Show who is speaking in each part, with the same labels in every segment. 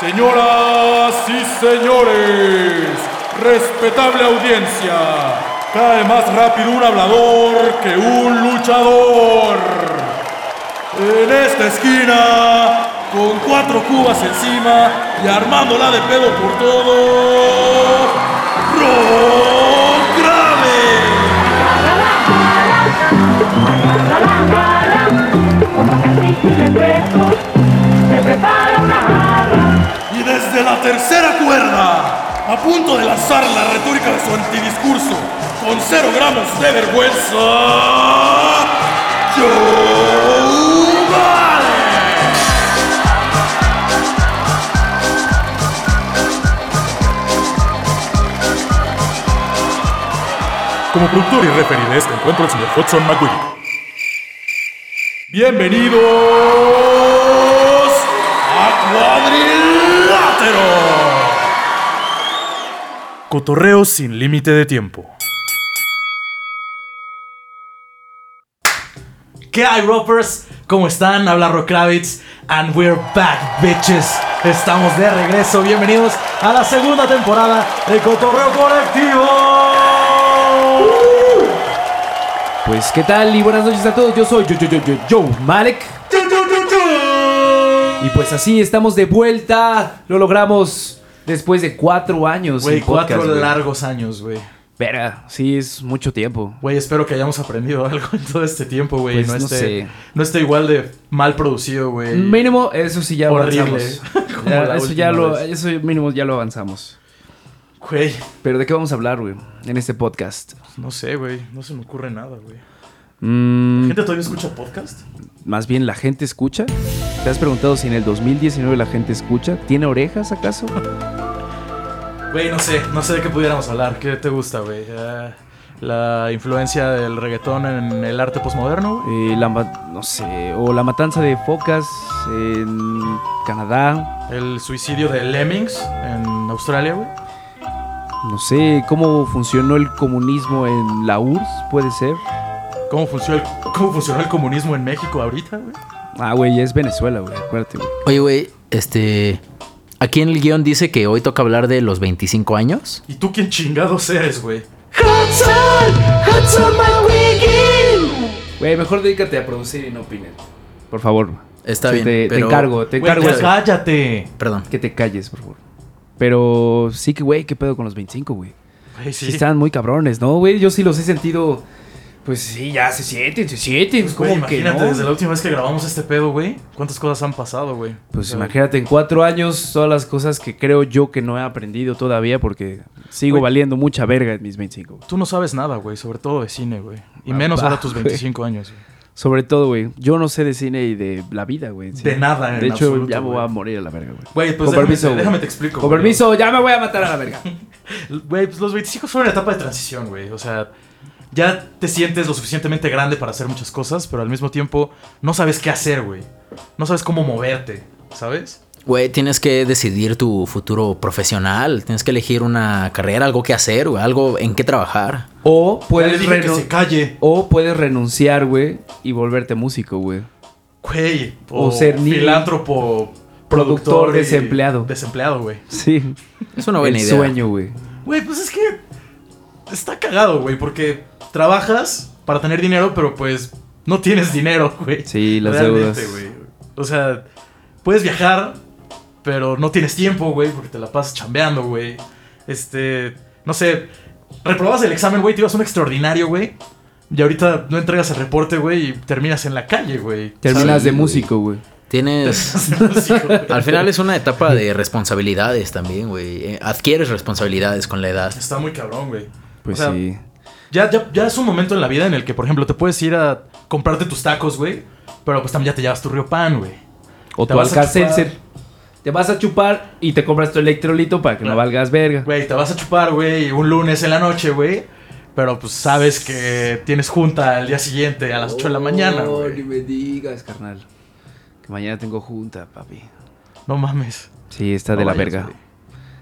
Speaker 1: Señoras y señores, respetable audiencia, cae más rápido un hablador que un luchador. En esta esquina, con cuatro cubas encima y armándola de pedo por todo. Y desde la tercera cuerda, a punto de lanzar la retórica de su antidiscurso, con cero gramos de vergüenza, Joe Vale. Como productor y referee de este encuentro, el señor Hudson McGuire. Bienvenidos a Cotorreo sin límite de tiempo.
Speaker 2: ¿Qué hay, Ropers? ¿Cómo están? Habla Rock Kravitz. And we're back, bitches. Estamos de regreso. Bienvenidos a la segunda temporada de Cotorreo Colectivo.
Speaker 3: Pues qué tal y buenas noches a todos, yo soy yo, yo, yo, yo, Joe Malek y pues así estamos de vuelta, lo logramos después de cuatro años.
Speaker 2: Güey,
Speaker 3: podcast,
Speaker 2: cuatro largos años, güey.
Speaker 3: Verga, sí es mucho tiempo.
Speaker 2: Güey, espero que hayamos aprendido algo en todo este tiempo, güey.
Speaker 3: Pues
Speaker 2: no,
Speaker 3: no
Speaker 2: esté,
Speaker 3: sé.
Speaker 2: no esté igual de mal producido, güey.
Speaker 3: Mínimo, eso sí ya
Speaker 2: Horrible.
Speaker 3: avanzamos. Ya, eso ya lo,
Speaker 2: vez.
Speaker 3: eso mínimo ya lo avanzamos.
Speaker 2: Güey,
Speaker 3: Pero ¿de qué vamos a hablar, güey? En este podcast.
Speaker 2: no sé, güey. No se me ocurre nada, güey.
Speaker 3: Mm,
Speaker 2: ¿La gente todavía escucha podcast?
Speaker 3: Más bien, ¿la gente escucha? ¿Te has preguntado si en el 2019 la gente escucha? ¿Tiene orejas acaso?
Speaker 2: Güey, no sé, no sé de qué pudiéramos hablar. ¿Qué te gusta, güey? Ah, la influencia del reggaetón en el arte postmoderno, güey.
Speaker 3: Eh, la, no sé, o la matanza de focas en Canadá,
Speaker 2: El suicidio de Lemmings en Australia, güey.
Speaker 3: no sé, cómo funcionó el comunismo en la URSS, puede ser.
Speaker 2: ¿Cómo funcionó, el, ¿Cómo funcionó el comunismo en México ahorita, güey?
Speaker 3: Ah, güey, es Venezuela, güey, acuérdate, güey.
Speaker 4: Oye, güey, este. Aquí en el guion dice que hoy toca hablar de los 25 años.
Speaker 2: ¿Y tú quién chingados eres, güey?
Speaker 3: Güey, mejor dedícate a producir y no opines. Por favor.
Speaker 4: Está
Speaker 3: Sí,
Speaker 4: bien.
Speaker 3: Te, te
Speaker 4: pero-
Speaker 3: encargo, te encargo
Speaker 2: ya
Speaker 3: eso.
Speaker 2: cállate.
Speaker 4: Perdón.
Speaker 3: que te calles, por favor. Pero sí que, güey, ¿qué pedo con los 25, güey?
Speaker 2: Güey,
Speaker 3: Sí.
Speaker 2: sí.
Speaker 3: están muy cabrones, ¿no, güey? Yo sí los he sentido... Pues sí, ya se sienten, se sienten. Como que no.
Speaker 2: desde la última vez que grabamos este pedo, güey. ¿Cuántas cosas han pasado, güey?
Speaker 3: Pues imagínate, en cuatro años, todas las cosas que creo yo que no he aprendido todavía porque sigo valiendo mucha verga en mis 25.
Speaker 2: Tú no sabes nada, güey, sobre todo de cine, güey. Y
Speaker 3: Ah,
Speaker 2: menos ahora tus
Speaker 3: güey.
Speaker 2: 25 años, güey.
Speaker 3: Sobre todo, güey, yo no sé de cine y de la vida, güey.
Speaker 2: De nada, en
Speaker 3: De hecho,
Speaker 2: absoluto,
Speaker 3: ya me voy a morir a la verga, güey.
Speaker 2: Güey, pues
Speaker 3: Con
Speaker 2: déjame,
Speaker 3: permiso,
Speaker 2: déjame te explico.
Speaker 3: Con permiso, ya me voy a matar a la verga.
Speaker 2: Güey, pues los 25 son una etapa de transición, güey. O sea, ya te sientes lo suficientemente grande para hacer muchas cosas, pero al mismo tiempo no sabes qué hacer, güey. No sabes cómo moverte, ¿sabes?
Speaker 4: Güey, tienes que decidir tu futuro profesional. Tienes que elegir una carrera, algo que hacer, güey, algo en qué trabajar.
Speaker 3: O puedes,
Speaker 2: que
Speaker 3: renu-
Speaker 2: se calle,
Speaker 3: o puedes renunciar, güey, y volverte músico, güey.
Speaker 2: güey.
Speaker 3: O ser ni-
Speaker 2: filántropo,
Speaker 3: Productor desempleado.
Speaker 2: Desempleado, güey.
Speaker 3: Sí.
Speaker 4: Es una buena
Speaker 3: El
Speaker 4: idea.
Speaker 3: sueño, güey.
Speaker 2: Güey, pues es que está cagado, güey, porque trabajas para tener dinero, pero pues no tienes dinero, güey.
Speaker 3: Sí, las
Speaker 2: Realmente,
Speaker 3: deudas.
Speaker 2: güey. O sea, puedes viajar, pero no tienes tiempo, güey, porque te la pasas chambeando, güey. Este, no sé, reprobabas el examen, güey, te ibas a un extraordinario, güey. Y ahorita no entregas el reporte, güey, y terminas en la calle, güey.
Speaker 3: Terminas de músico, güey.
Speaker 4: Tienes. Al final es una etapa de responsabilidades también, güey. Eh, Adquieres responsabilidades con la edad.
Speaker 2: Está muy cabrón, güey.
Speaker 3: Pues
Speaker 2: O sea,
Speaker 3: sí.
Speaker 2: Ya, ya, ya es un momento en la vida en el que, por ejemplo, te puedes ir a comprarte tus tacos, güey. Pero pues también ya te llevas tu río pan, güey.
Speaker 3: O
Speaker 2: te
Speaker 3: tu
Speaker 2: vas a
Speaker 3: Alka-Seltzer.
Speaker 2: chupar.
Speaker 3: Te vas a chupar y te compras tu electrolito para que no valgas verga.
Speaker 2: Güey, te vas a chupar, güey, un lunes en la noche, güey. Pero pues sabes que tienes junta al día siguiente a las 8 de la mañana,
Speaker 3: No,
Speaker 2: güey.
Speaker 3: ni me digas, carnal. Que mañana tengo junta, papi.
Speaker 2: No mames.
Speaker 3: Sí, está
Speaker 2: No
Speaker 3: de la verga.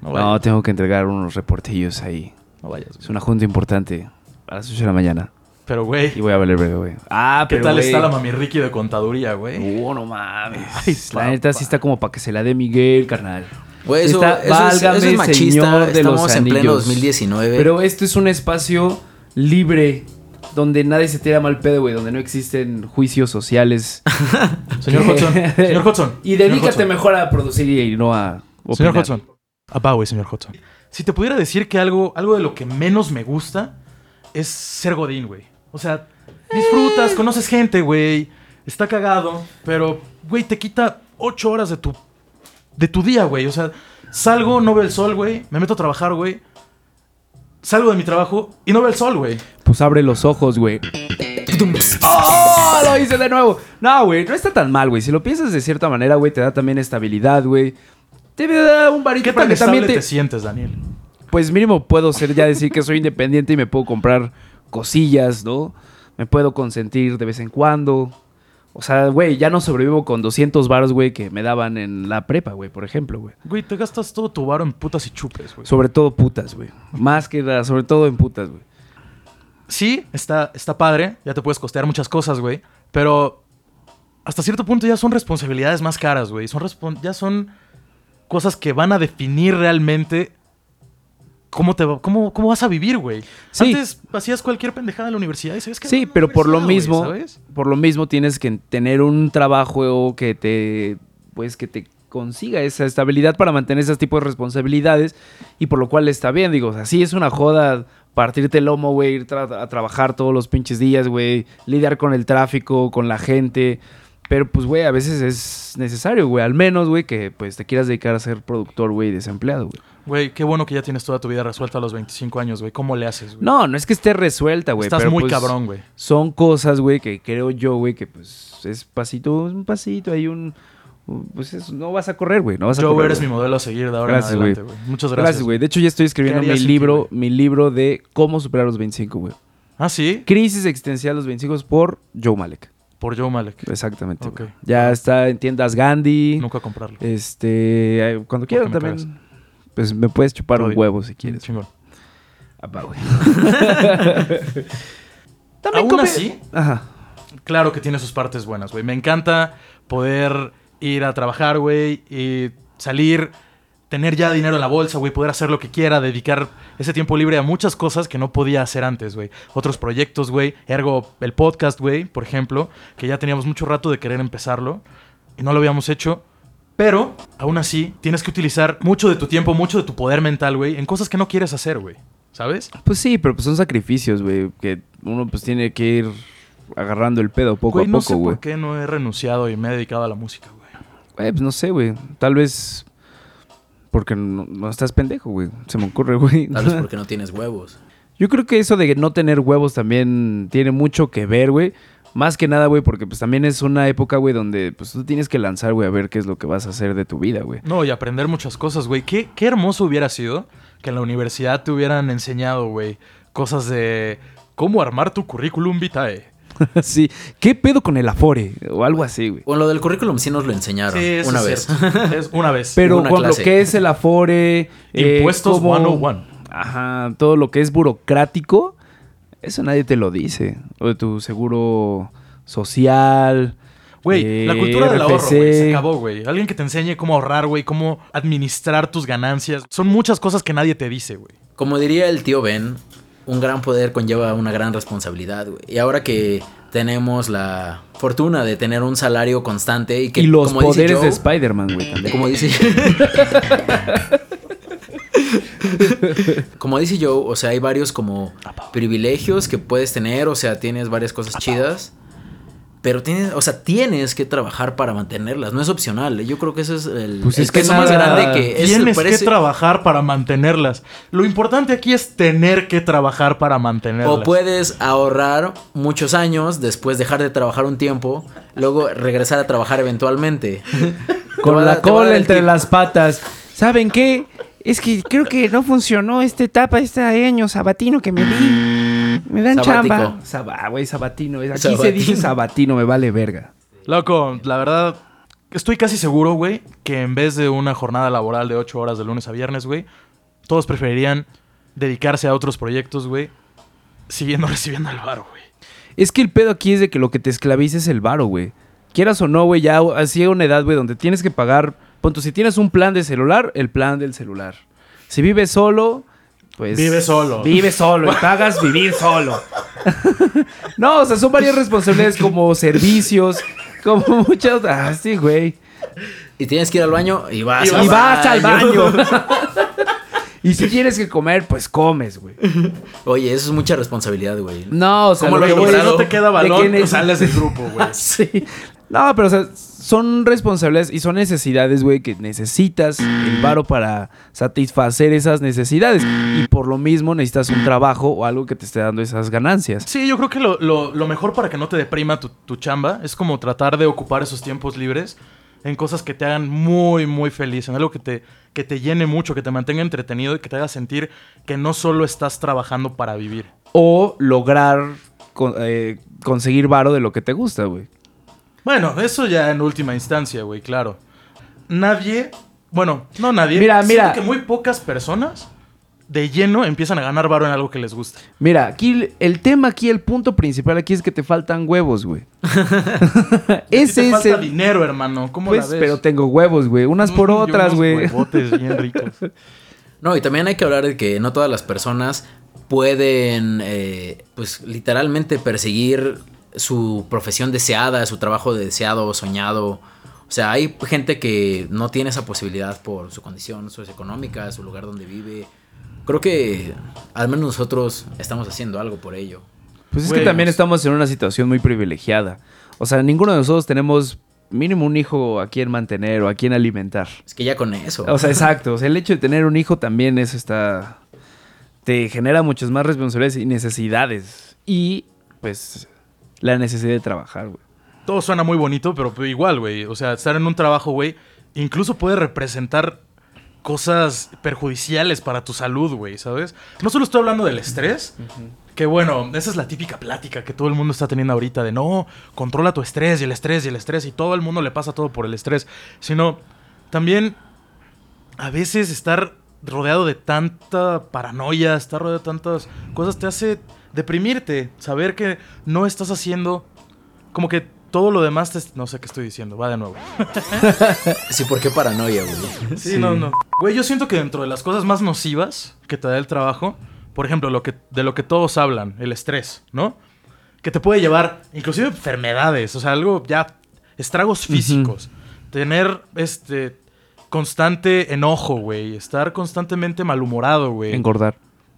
Speaker 2: No
Speaker 3: No, tengo que entregar unos reportillos ahí.
Speaker 2: No vayas,
Speaker 3: Es
Speaker 2: güey.
Speaker 3: una junta importante. A las 8 de la mañana.
Speaker 2: Pero, güey,
Speaker 3: Y voy a valer verga, güey. Ah,
Speaker 2: ¿qué
Speaker 3: pero,
Speaker 2: tal
Speaker 3: güey.
Speaker 2: está la mami Ricky de contaduría, güey?
Speaker 3: Uh, no mames.
Speaker 2: Ay,
Speaker 3: la neta sí está como para que se la dé Miguel, carnal.
Speaker 4: Güey, eso,
Speaker 3: Está-
Speaker 4: eso es, eso
Speaker 3: válgame,
Speaker 4: es machista.
Speaker 3: señor de los
Speaker 4: Estamos en pleno
Speaker 3: anillos.
Speaker 4: 2019.
Speaker 3: Pero esto es un espacio libre donde nadie se tira mal pedo, güey, donde no existen juicios sociales.
Speaker 2: Señor Hudson, señor Hudson.
Speaker 3: y dedícate
Speaker 2: Hudson.
Speaker 3: mejor a producir y no a opinar.
Speaker 2: Señor Hudson. Apá, güey, señor Hudson. Si te pudiera decir que algo, algo de lo que menos me gusta es ser Godín, güey. O sea, disfrutas, conoces gente, güey. Está cagado, pero, güey, te quita ocho horas de tu, de tu día, güey. O sea, salgo, no veo el sol, güey. Me meto a trabajar, güey. Salgo de mi trabajo y no veo el sol, güey.
Speaker 3: Pues abre los ojos, güey. ¡Oh! Lo hice de nuevo. No, güey, no está tan mal, güey. Si lo piensas de cierta manera, güey, te da también estabilidad, güey. Te da un varito
Speaker 2: ¿Qué
Speaker 3: para
Speaker 2: tan
Speaker 3: que
Speaker 2: estable
Speaker 3: también
Speaker 2: te...
Speaker 3: te...
Speaker 2: sientes, Daniel?
Speaker 3: Pues mínimo puedo ser ya decir que soy independiente y me puedo comprar cosillas, ¿no? Me puedo consentir de vez en cuando. O sea, güey, ya no sobrevivo con 200 baros, güey, que me daban en la prepa, güey, por ejemplo, güey.
Speaker 2: Güey, te gastas todo tu varo en putas y chupes, güey.
Speaker 3: Sobre todo putas, güey. Más que nada, sobre todo en putas, güey.
Speaker 2: sí, está, está padre, ya te puedes costear muchas cosas, güey, pero hasta cierto punto ya son responsabilidades más caras, güey. Son ya son cosas que van a definir realmente cómo, te va- cómo, cómo vas a vivir, güey.
Speaker 3: Sí.
Speaker 2: Antes hacías cualquier pendejada en la universidad y sabes que...
Speaker 3: Sí, pero por lo mismo, por lo mismo tienes que tener un trabajo que te, pues que te consiga esa estabilidad para mantener ese tipo de responsabilidades y por lo cual está bien, digo, o sea, sí es una joda partirte el lomo, güey, ir tra- a trabajar todos los pinches días, güey, lidiar con el tráfico, con la gente, pero pues, güey, a veces es necesario, güey, al menos, güey, que pues te quieras dedicar a ser productor, güey, desempleado, güey.
Speaker 2: Güey, qué bueno que ya tienes toda tu vida resuelta a los 25 años, güey. ¿Cómo le haces, güey?
Speaker 3: No, no es que esté resuelta, güey,
Speaker 2: Estás
Speaker 3: pero,
Speaker 2: muy
Speaker 3: pues,
Speaker 2: cabrón, güey.
Speaker 3: son cosas, güey, que creo yo, güey, que pues es pasito, un pasito, hay un... Pues es- no vas a correr, güey, no vas a
Speaker 2: Joe,
Speaker 3: correr.
Speaker 2: eres mi modelo a seguir de ahora
Speaker 3: Gracias,
Speaker 2: en adelante, güey. Muchas gracias.
Speaker 3: Gracias, güey. De hecho, ya estoy escribiendo
Speaker 2: ¿Qué
Speaker 3: mi libro, mi libro de cómo superar los 25, güey.
Speaker 2: Ah, sí,
Speaker 3: Crisis existencial los 25 por Joe Malek.
Speaker 2: por Joe Malek.
Speaker 3: Exactamente.
Speaker 2: Ok.
Speaker 3: güey. Ya está en tiendas Gandhi.
Speaker 2: Nunca comprarlo.
Speaker 3: Este, eh, cuando quieras
Speaker 2: me
Speaker 3: también, pues me puedes chupar un huevo si quieres.
Speaker 2: Chingón.
Speaker 3: Apá, güey.
Speaker 2: Aún
Speaker 3: come-
Speaker 2: así,
Speaker 3: Ajá.
Speaker 2: claro que tiene sus partes buenas, güey. Me encanta poder ir a trabajar, güey, y salir, tener ya dinero en la bolsa, güey, poder hacer lo que quiera, dedicar ese tiempo libre a muchas cosas que no podía hacer antes, güey. Otros proyectos, güey. Ergo, el podcast, güey, por ejemplo, que ya teníamos mucho rato de querer empezarlo y no lo habíamos hecho. Pero, aún así, tienes que utilizar mucho de tu tiempo, mucho de tu poder mental, güey, en cosas que no quieres hacer, güey. ¿Sabes?
Speaker 3: Pues sí, pero pues son sacrificios, güey, que uno pues tiene que ir agarrando el pedo poco
Speaker 2: güey,
Speaker 3: a
Speaker 2: no
Speaker 3: poco,
Speaker 2: sé
Speaker 3: güey.
Speaker 2: por qué no he renunciado y me he dedicado a la música, güey.
Speaker 3: Güey, pues no sé, güey. Tal vez porque no, no estás pendejo, güey. Se me ocurre, güey.
Speaker 4: Tal vez porque no tienes huevos.
Speaker 3: Yo creo que eso de no tener huevos también tiene mucho que ver, güey. Más que nada, güey, porque pues también es una época, güey, donde pues tú tienes que lanzar, güey, a ver qué es lo que vas a hacer de tu vida, güey.
Speaker 2: No, y aprender muchas cosas, güey. ¿Qué, qué hermoso hubiera sido que en la universidad te hubieran enseñado, güey, cosas de cómo armar tu currículum vitae.
Speaker 3: sí. ¿Qué pedo con el Afore? O algo así, güey.
Speaker 4: Bueno, lo del currículum sí nos lo enseñaron
Speaker 2: eso
Speaker 4: una
Speaker 2: es
Speaker 4: vez.
Speaker 2: cierto. Es una vez.
Speaker 3: Pero
Speaker 4: una
Speaker 3: con lo
Speaker 4: clase.
Speaker 3: que es el Afore... eh,
Speaker 2: Impuestos
Speaker 3: cómo-
Speaker 2: 101.
Speaker 3: Ajá, todo lo que es burocrático, eso nadie te lo dice. O de tu seguro social.
Speaker 2: Güey,
Speaker 3: eh,
Speaker 2: la cultura del ahorro, güey, se acabó, güey. Alguien que te enseñe cómo ahorrar, güey, cómo administrar tus ganancias. Son muchas cosas que nadie te dice, güey.
Speaker 4: Como diría el tío Ben, un gran poder conlleva una gran responsabilidad, güey. Y ahora que tenemos la fortuna de tener un salario constante y que
Speaker 3: y los
Speaker 4: como dice
Speaker 3: poderes de Spider-Man, güey, también.
Speaker 4: Como dice. como dice Joe, o sea, hay varios como privilegios que puedes tener, o sea, tienes varias cosas chidas. Pero tienes, o sea, tienes que trabajar para mantenerlas, no es opcional. ¿eh? Yo creo que eso es el,
Speaker 3: Pues
Speaker 4: el
Speaker 3: es que
Speaker 4: peso más
Speaker 3: nada-
Speaker 4: grande que es,
Speaker 2: Tienes
Speaker 4: parece-
Speaker 2: que trabajar para mantenerlas. Lo importante aquí es tener que trabajar para mantenerlas.
Speaker 4: O puedes ahorrar muchos años, después dejar de trabajar un tiempo, luego regresar a trabajar eventualmente.
Speaker 3: Con la cola entre las patas. ¿Saben qué? Es que creo que no funcionó esta etapa, este año sabatino que me di. Me dan
Speaker 4: Sabático.
Speaker 3: chamba. Saba, güey, sabatino. Aquí se dice sabatino, me vale verga.
Speaker 2: Loco, la verdad, estoy casi seguro, güey, que en vez de una jornada laboral de 8 horas de lunes a viernes, güey, todos preferirían dedicarse a otros proyectos, güey, siguiendo recibiendo el varo, güey.
Speaker 3: Es que el pedo aquí es de que lo que te esclaviza es el varo, güey. Quieras o no, güey, ya así a una edad, güey, donde tienes que pagar. Punto, si tienes un plan de celular, el plan del celular. Si vives solo, pues.
Speaker 2: Vive solo.
Speaker 3: Vive solo y pagas vivir solo. no, o sea, son varias responsabilidades como servicios, como muchas. Ah, sí, güey.
Speaker 4: Y tienes que ir al baño y vas,
Speaker 3: Y vas al baño. y si tienes que comer, pues comes, güey.
Speaker 4: Oye, eso es mucha responsabilidad, güey.
Speaker 3: No, o sea,
Speaker 4: ¿Cómo lo
Speaker 3: que voy-
Speaker 2: no te queda
Speaker 3: de que
Speaker 2: pues
Speaker 3: neces-
Speaker 2: sales del grupo, güey.
Speaker 3: Sí. No, pero o sea, son responsabilidades y son necesidades, güey, que necesitas el varo para satisfacer esas necesidades. Y por lo mismo necesitas un trabajo o algo que te esté dando esas ganancias.
Speaker 2: Sí, yo creo que lo, lo- lo mejor para que no te deprima tu, tu chamba es como tratar de ocupar esos tiempos libres en cosas que te hagan muy, muy feliz, en algo que te, que te llene mucho, que te mantenga entretenido y que te haga sentir que no solo estás trabajando para vivir.
Speaker 3: O lograr con- eh, conseguir varo de lo que te gusta, güey.
Speaker 2: Bueno, eso ya en última instancia, güey, claro. Nadie, bueno, no nadie.
Speaker 3: Mira, mira.
Speaker 2: que muy pocas personas de lleno empiezan a ganar varo en algo que les gusta.
Speaker 3: Mira, aquí el tema aquí, el punto principal aquí es que te faltan huevos, güey.
Speaker 2: Ese
Speaker 3: Ese
Speaker 2: te
Speaker 3: es
Speaker 2: falta
Speaker 3: el...
Speaker 2: dinero, hermano. ¿Cómo
Speaker 3: Pues,
Speaker 2: la ves?
Speaker 3: pero tengo huevos, güey. Unas por
Speaker 2: Mm, y
Speaker 3: otras, güey.
Speaker 2: huevotes bien ricos.
Speaker 4: No, y también hay que hablar de que no todas las personas pueden, eh, pues literalmente perseguir su profesión deseada, su trabajo deseado, soñado. O sea, hay gente que no tiene esa posibilidad por su condición socioeconómica, su lugar donde vive. Creo que al menos nosotros estamos haciendo algo por ello.
Speaker 3: Pues es que también estamos en una situación muy privilegiada. O sea, ninguno de nosotros tenemos mínimo un hijo a quien mantener o a quien alimentar.
Speaker 4: Es que ya con eso.
Speaker 3: O sea, exacto. O sea, el hecho de tener un hijo también eso está... Te genera muchas más responsabilidades y necesidades. Y, pues, la necesidad de trabajar, güey.
Speaker 2: Todo suena muy bonito, pero igual, güey. O sea, estar en un trabajo, güey, incluso puede representar cosas perjudiciales para tu salud, güey, ¿sabes? No solo estoy hablando del estrés, que bueno, esa es la típica plática que todo el mundo está teniendo ahorita de no, controla tu estrés y el estrés y el estrés y todo el mundo le pasa todo por el estrés, sino también a veces estar rodeado de tanta paranoia, estar rodeado de tantas cosas te hace deprimirte, saber que no estás haciendo como que todo lo demás te... No sé qué estoy diciendo, va de nuevo.
Speaker 4: Sí, ¿por qué paranoia, güey?
Speaker 2: Sí, no, no. Güey, yo siento que dentro de las cosas más nocivas que te da el trabajo, por ejemplo, lo que, de lo que todos hablan, el estrés, ¿no? Que te puede llevar, inclusive enfermedades, o sea, algo ya, estragos físicos. Tener, este, constante enojo, güey. Estar constantemente malhumorado, güey.
Speaker 3: Engordar.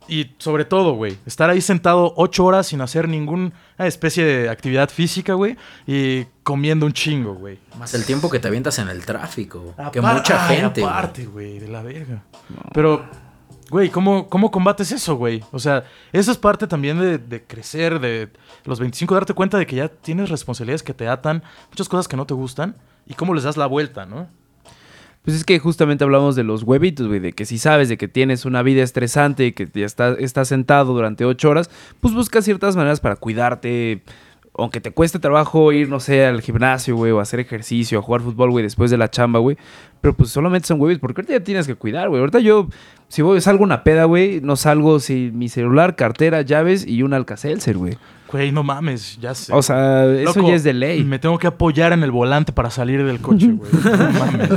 Speaker 2: Y sobre todo, güey, estar ahí sentado ocho horas sin hacer ninguna especie de actividad física, güey. Y comiendo un chingo, güey.
Speaker 4: Más el tiempo que te avientas en el tráfico. que mucha
Speaker 2: Ay,
Speaker 4: gente.
Speaker 2: Aparte, güey, de la verga. Pero, güey, ¿cómo, ¿cómo combates eso, güey? O sea, eso es parte también de, de crecer, de los 25, darte cuenta de que ya tienes responsabilidades que te atan, muchas cosas que no te gustan, y cómo les das la vuelta, ¿no?
Speaker 3: Pues es que justamente hablamos de los huevitos, güey, de que si sabes de que tienes una vida estresante y que ya estás estás sentado durante ocho horas, pues busca ciertas maneras para cuidarte. Aunque te cueste trabajo ir, no sé, al gimnasio, güey, o hacer ejercicio, a jugar fútbol, güey, después de la chamba, güey. Pero pues solamente son huevitos, porque ahorita ya tienes que cuidar, güey. Ahorita yo, si voy, salgo una peda, güey, no salgo sin mi celular, cartera, llaves y un alcacelser, güey.
Speaker 2: Güey, no mames, ya sé.
Speaker 3: O sea, eso
Speaker 2: Loco,
Speaker 3: ya es de ley.
Speaker 2: Me tengo que apoyar en el volante para salir del coche, güey. No mames.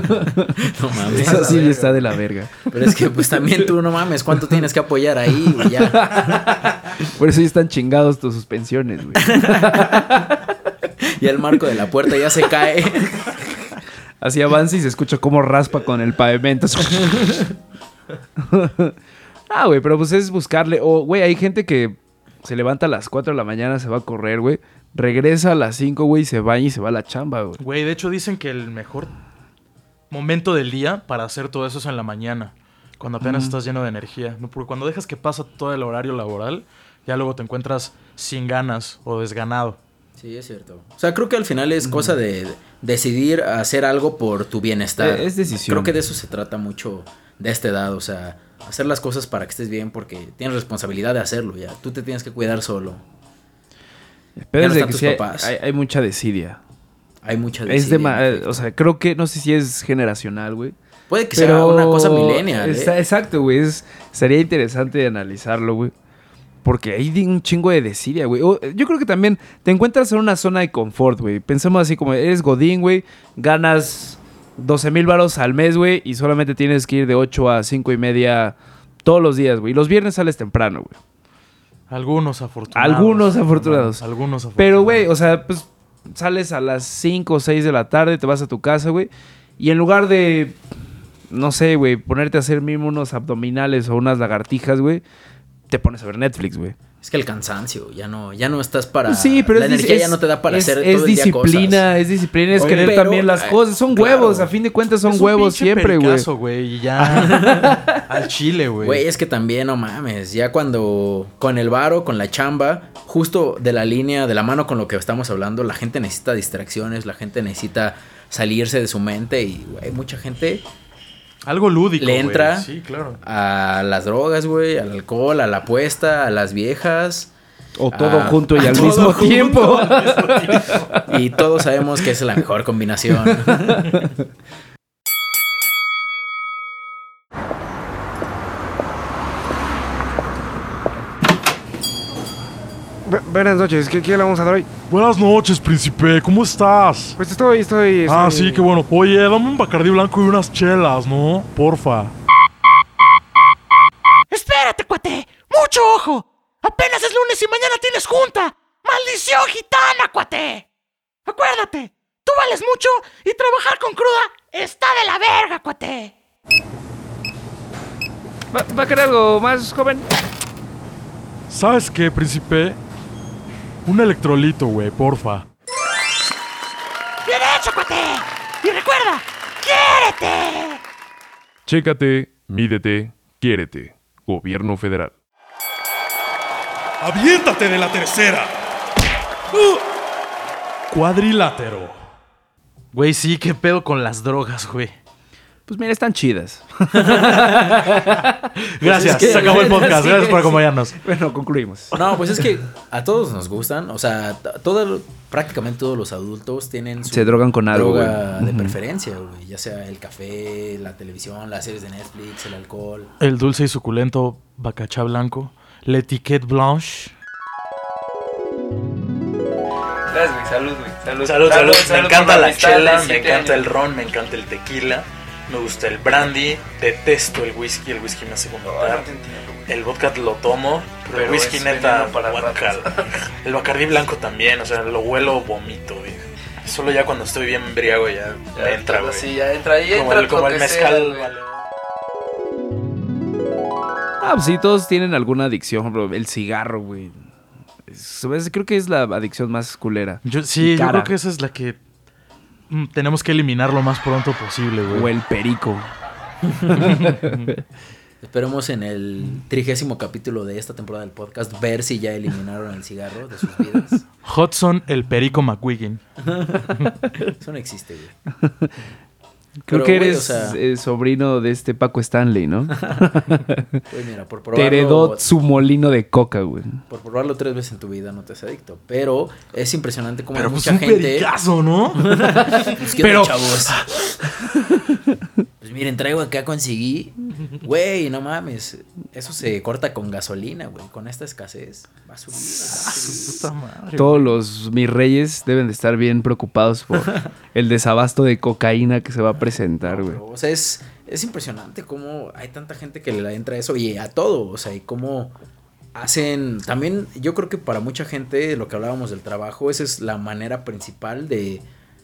Speaker 4: No mames.
Speaker 3: Eso sí está de la verga.
Speaker 4: Pero es que pues también tú no mames, ¿cuánto tienes que apoyar ahí, güey? Ya.
Speaker 3: Por eso ya están chingados tus suspensiones, güey.
Speaker 4: Ya el marco de la puerta ya se cae.
Speaker 3: Así avanza y se escucha cómo raspa con el pavimento. ah, güey, pero pues es buscarle. O, güey, hay gente que se levanta a las 4 de la mañana, se va a correr, güey. Regresa a las 5, güey, se baña y se va a la chamba, güey.
Speaker 2: Güey, de hecho dicen que el mejor momento del día para hacer todo eso es en la mañana, cuando apenas estás lleno de energía. ¿no? Porque cuando dejas que pasa todo el horario laboral, ya luego te encuentras sin ganas o desganado.
Speaker 4: Sí, es cierto. O sea, creo que al final es cosa de decidir hacer algo por tu bienestar.
Speaker 3: Es decisión.
Speaker 4: Creo que de eso se trata mucho de esta edad. O sea, hacer las cosas para que estés bien porque tienes responsabilidad de hacerlo ya. Tú te tienes que cuidar solo.
Speaker 3: Pero
Speaker 4: no
Speaker 3: que
Speaker 4: tus papás.
Speaker 3: hay- hay mucha desidia.
Speaker 4: Hay mucha
Speaker 3: Es
Speaker 4: desidia,
Speaker 3: de ma-
Speaker 4: en
Speaker 3: eh, o sea, creo que, no sé si es generacional, güey.
Speaker 4: Puede que sea una cosa millennial. ¿eh?
Speaker 3: Exacto, güey. es- Sería interesante analizarlo, güey. Porque hay un chingo de desidia, güey. Yo creo que también te encuentras en una zona de confort, güey. Pensemos así como, eres Godín, güey. Ganas 12 mil varos al mes, güey. Y solamente tienes que ir de 8 a 5 y media todos los días, güey. Y los viernes sales temprano, güey.
Speaker 2: Algunos afortunados.
Speaker 3: Algunos afortunados.
Speaker 2: Algunos afortunados.
Speaker 3: Pero, güey, o sea, pues sales a las 5 o 6 de la tarde, te vas a tu casa, güey. Y en lugar de, no sé, güey, ponerte a hacer mínimo unos abdominales o unas lagartijas, güey, te pones a ver Netflix, güey.
Speaker 4: Es que el cansancio, ya no, ya no estás para.
Speaker 3: Pues sí, pero
Speaker 4: la
Speaker 3: es,
Speaker 4: energía
Speaker 3: es-
Speaker 4: ya no te da para
Speaker 3: es-
Speaker 4: hacer
Speaker 3: es
Speaker 4: todo el día
Speaker 3: disciplina,
Speaker 4: cosas.
Speaker 3: es disciplina, es
Speaker 4: Oye,
Speaker 3: querer
Speaker 4: pero,
Speaker 3: también las cosas. Son
Speaker 4: claro.
Speaker 3: huevos, a fin de cuentas son
Speaker 2: Es un
Speaker 3: huevos siempre, güey.
Speaker 2: güey. Y ya. al chile, güey.
Speaker 4: Güey, es que también, no mames, ya cuando con el varo, con la chamba, justo de la línea, de la mano con lo que estamos hablando, la gente necesita distracciones, la gente necesita salirse de su mente y, güey, mucha gente
Speaker 2: Algo lúdico.
Speaker 4: le entra
Speaker 2: Sí, claro.
Speaker 4: a las drogas, güey, al alcohol, a la apuesta, a las viejas.
Speaker 3: O todo
Speaker 4: Ah,
Speaker 3: junto y al mismo
Speaker 2: junto
Speaker 3: tiempo.
Speaker 4: Y todos sabemos que es la mejor combinación.
Speaker 5: buenas noches, ¿qué, qué le vamos a dar hoy?
Speaker 1: Buenas noches, príncipe. ¿Cómo estás?
Speaker 5: Pues estoy, estoy.
Speaker 1: Ah,
Speaker 5: estoy-
Speaker 1: sí, qué bueno. Oye, dame un bacardí blanco y unas chelas, ¿no? Porfa.
Speaker 6: Espérate, cuate. Mucho ojo. Apenas es lunes y mañana tienes junta. Maldición gitana, cuate. Acuérdate, tú vales mucho y trabajar con cruda está de la verga, cuate.
Speaker 3: ¿Va, va a querer algo más, joven?
Speaker 1: ¿Sabes qué, príncipe? Un electrolito, güey, porfa.
Speaker 6: Bien hecho, cuate. Y recuerda, quiérete.
Speaker 7: Chécate, mídete, quiérete. Gobierno federal.
Speaker 1: ¡Aviéntate de la tercera! ¡Uh! Cuadrilátero.
Speaker 2: Güey, sí, qué pedo con las drogas, güey.
Speaker 3: Pues mira, están chidas.
Speaker 2: Gracias,
Speaker 4: que-
Speaker 2: se acabó el podcast.
Speaker 4: Sí,
Speaker 2: Gracias por
Speaker 4: sí.
Speaker 2: acompañarnos.
Speaker 3: Bueno, concluimos.
Speaker 4: No, pues es que a todos nos gustan. O sea, todo, prácticamente todos los adultos tienen su
Speaker 3: Se drogan con algo,
Speaker 4: droga
Speaker 3: güey.
Speaker 4: de preferencia, güey. Ya sea el café, la televisión, las series de Netflix, el alcohol.
Speaker 2: El dulce y suculento bacachá blanco. La etiquette blanche.
Speaker 3: Gracias, güey. Salud, güey. Salud,
Speaker 2: Salud, salud. Me encanta la chela, me encanta el ron, me encanta el tequila. Me gusta el brandy. Detesto el whisky, el whisky me hace vomitar. El vodka lo tomo, pero, el whisky neta
Speaker 3: para.
Speaker 2: El bacardí blanco también, o sea, lo huelo, vomito, güey. Solo ya cuando estoy bien embriago ya, me entra, güey.
Speaker 3: Sí, ya entra ahí.
Speaker 2: como
Speaker 3: entra
Speaker 2: el, como el mezcal.
Speaker 3: sea, güey.
Speaker 2: vale.
Speaker 3: Ah, pues sí, todos tienen alguna adicción. Ejemplo, el cigarro, güey. Creo que es la adicción más culera.
Speaker 2: Yo, sí, yo creo que esa es la que tenemos que eliminar lo más pronto posible, güey.
Speaker 3: O el perico.
Speaker 4: Esperemos en el trigésimo capítulo de esta temporada del podcast ver si ya eliminaron el cigarro de sus vidas.
Speaker 2: Hudson, el perico McWiggin.
Speaker 4: Eso no existe, güey.
Speaker 3: Creo
Speaker 4: Pero,
Speaker 3: que eres
Speaker 4: o sea-
Speaker 3: eh, sobrino de este Paco Stanley, ¿no?
Speaker 4: Güey, mira, por
Speaker 3: Te heredó su molino de coca, güey.
Speaker 4: por probarlo tres veces en tu vida no te haces adicto. Pero es impresionante como
Speaker 2: Pero pues
Speaker 4: mucha
Speaker 2: un
Speaker 4: gente...
Speaker 2: pericazo, ¿no?
Speaker 4: Pues, ¿qué
Speaker 3: Pero-
Speaker 4: onda, chavos? Pues miren, traigo acá, conseguí. Güey, no mames. Eso se corta con gasolina, güey. Con esta escasez. Va a subir. va a subir.
Speaker 2: Puta madre,
Speaker 3: Todos los mis reyes deben de estar bien preocupados por el desabasto de cocaína que se va a presentar, güey.
Speaker 4: O sea, es, es impresionante cómo hay tanta gente que le entra eso y a todo. O sea, y cómo hacen. También, yo creo que para mucha gente, lo que hablábamos del trabajo, esa es la manera principal de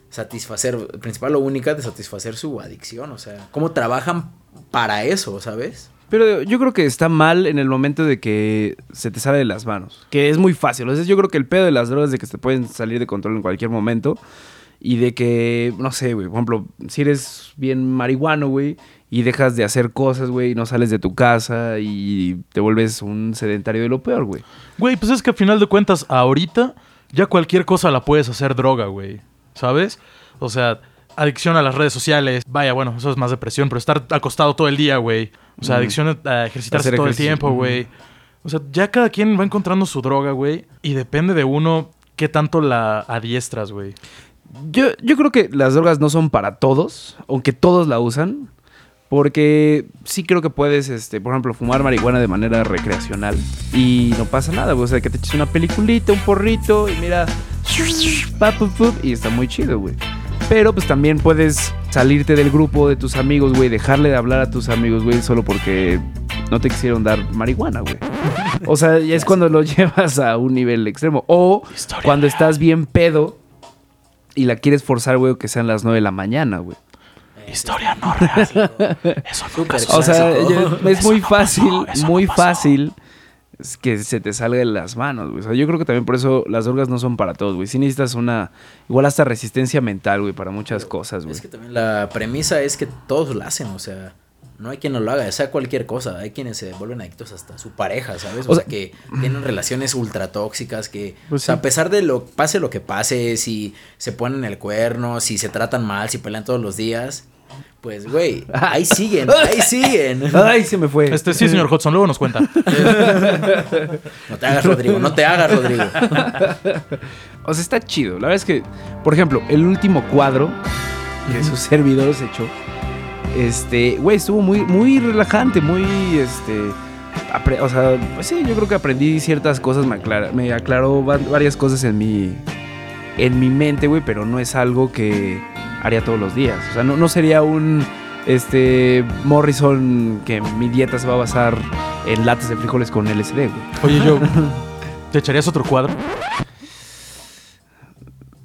Speaker 4: satisfacer, principal o única de satisfacer su adicción. O sea, cómo trabajan para eso, ¿sabes?
Speaker 3: Pero yo creo que está mal en el momento de que se te sale de las manos. Que es muy fácil. O sea, yo creo que el pedo de las drogas es de que se te pueden salir de control en cualquier momento. Y de que, no sé, güey. Por ejemplo, si eres bien marihuano, güey. Y dejas de hacer cosas, güey. Y no sales de tu casa. Y te vuelves un sedentario de lo peor, güey.
Speaker 2: Güey, pues es que a final de cuentas, ahorita ya cualquier cosa la puedes hacer droga, güey. ¿Sabes? O sea, adicción a las redes sociales. Vaya, bueno, eso es más depresión, pero estar acostado todo el día, güey. O sea, adicción a ejercitarse todo el tiempo, güey. O sea, ya cada quien va encontrando su droga, güey. Y depende de uno qué tanto la adiestras, güey.
Speaker 3: Yo, yo creo que las drogas no son para todos, aunque todos la usan. Porque sí creo que puedes, este, por ejemplo, fumar marihuana de manera recreacional y no pasa nada. O sea, que te eches una peliculita, un porrito y mira, y está muy chido, güey. Pero pues también puedes salirte del grupo de tus amigos, güey, dejarle de hablar a tus amigos, güey, solo porque no te quisieron dar marihuana, güey. O sea, es cuando lo llevas a un nivel extremo. O cuando estás bien pedo y la quieres forzar, güey, que sean las 9 de la mañana, güey.
Speaker 2: Historia no real. Eso nunca
Speaker 3: O sea, es muy
Speaker 2: no
Speaker 3: fácil, muy fácil que se te salga de las manos, güey. O sea, yo creo que también por eso las drogas no son para todos, güey. Sí necesitas una, igual hasta resistencia mental, güey, para muchas cosas, güey.
Speaker 4: Es que también la premisa es que todos lo hacen, o sea, no hay quien no lo haga, sea cualquier cosa. Hay quienes se vuelven adictos hasta su pareja, ¿sabes? O,
Speaker 3: O
Speaker 4: sea,
Speaker 3: sea-
Speaker 4: que tienen relaciones ultra tóxicas, que,
Speaker 3: Pues
Speaker 4: o sea,
Speaker 3: sí.
Speaker 4: a pesar de lo pase lo que pase, si se ponen el cuerno, si se tratan mal, si pelean todos los días, pues, güey, ahí siguen, ahí siguen.
Speaker 3: Ay, se me fue.
Speaker 2: Este sí, señor Hudson, luego nos cuenta.
Speaker 4: No te hagas, Rodrigo, no te hagas, Rodrigo.
Speaker 3: O sea, está chido. La verdad es que, por ejemplo, el último cuadro que su servidor se echó, este, güey, estuvo muy, muy relajante, muy, este, apre- o sea, pues sí, yo creo que aprendí ciertas cosas, me, aclara- me aclaró va- varias cosas en mi, en mi mente, güey, pero no es algo que haría todos los días. O sea, no, no sería un, este, Morrison que mi dieta se va a basar en latas de frijoles con LSD, güey.
Speaker 2: Oye, yo, ¿te echarías otro cuadro?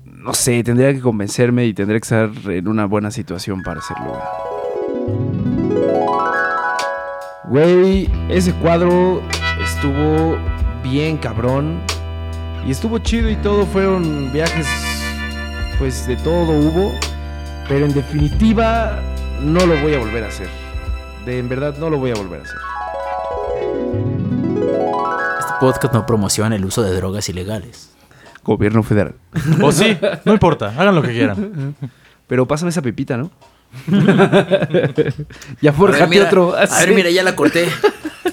Speaker 3: No sé, tendría que convencerme y tendría que estar en una buena situación para hacerlo, güey. Ese cuadro estuvo bien cabrón. Y estuvo chido y todo. Fueron viajes, pues de todo hubo. Pero en definitiva, no lo voy a volver a hacer. De en verdad, no lo voy a volver a hacer.
Speaker 4: Este podcast no promociona el uso de drogas ilegales.
Speaker 3: Gobierno federal.
Speaker 2: O sí, no importa, hagan lo que quieran.
Speaker 3: Pero pásame esa pepita, ¿no? ya forjate
Speaker 4: mira,
Speaker 3: otro.
Speaker 4: a ver, mira, ya la corté.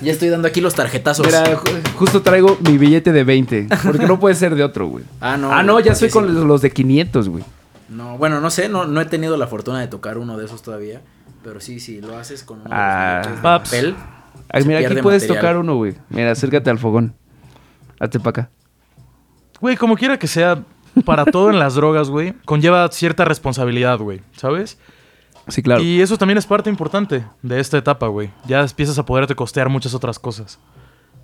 Speaker 4: Ya estoy dando aquí los tarjetazos.
Speaker 3: Mira, ju- justo traigo mi billete de 20. Porque no puede ser de otro, güey.
Speaker 4: Ah, no.
Speaker 3: ah, no, ya soy con
Speaker 4: sí.
Speaker 3: los, los de 500, güey.
Speaker 4: No, bueno, no sé, no, no he tenido la fortuna de tocar uno de esos todavía. Pero sí, sí, lo haces con uno
Speaker 3: Ah,
Speaker 4: de
Speaker 2: paps.
Speaker 4: papel.
Speaker 3: Ay, mira, aquí puedes
Speaker 4: material.
Speaker 3: tocar uno, güey. Mira, acércate al fogón. Hazte para acá.
Speaker 2: Güey, como quiera que sea, para todo en las drogas, güey, conlleva cierta responsabilidad, güey, ¿sabes?
Speaker 3: Sí, claro.
Speaker 2: Y eso también es parte importante de esta etapa, güey. Ya empiezas a poderte costear muchas otras cosas.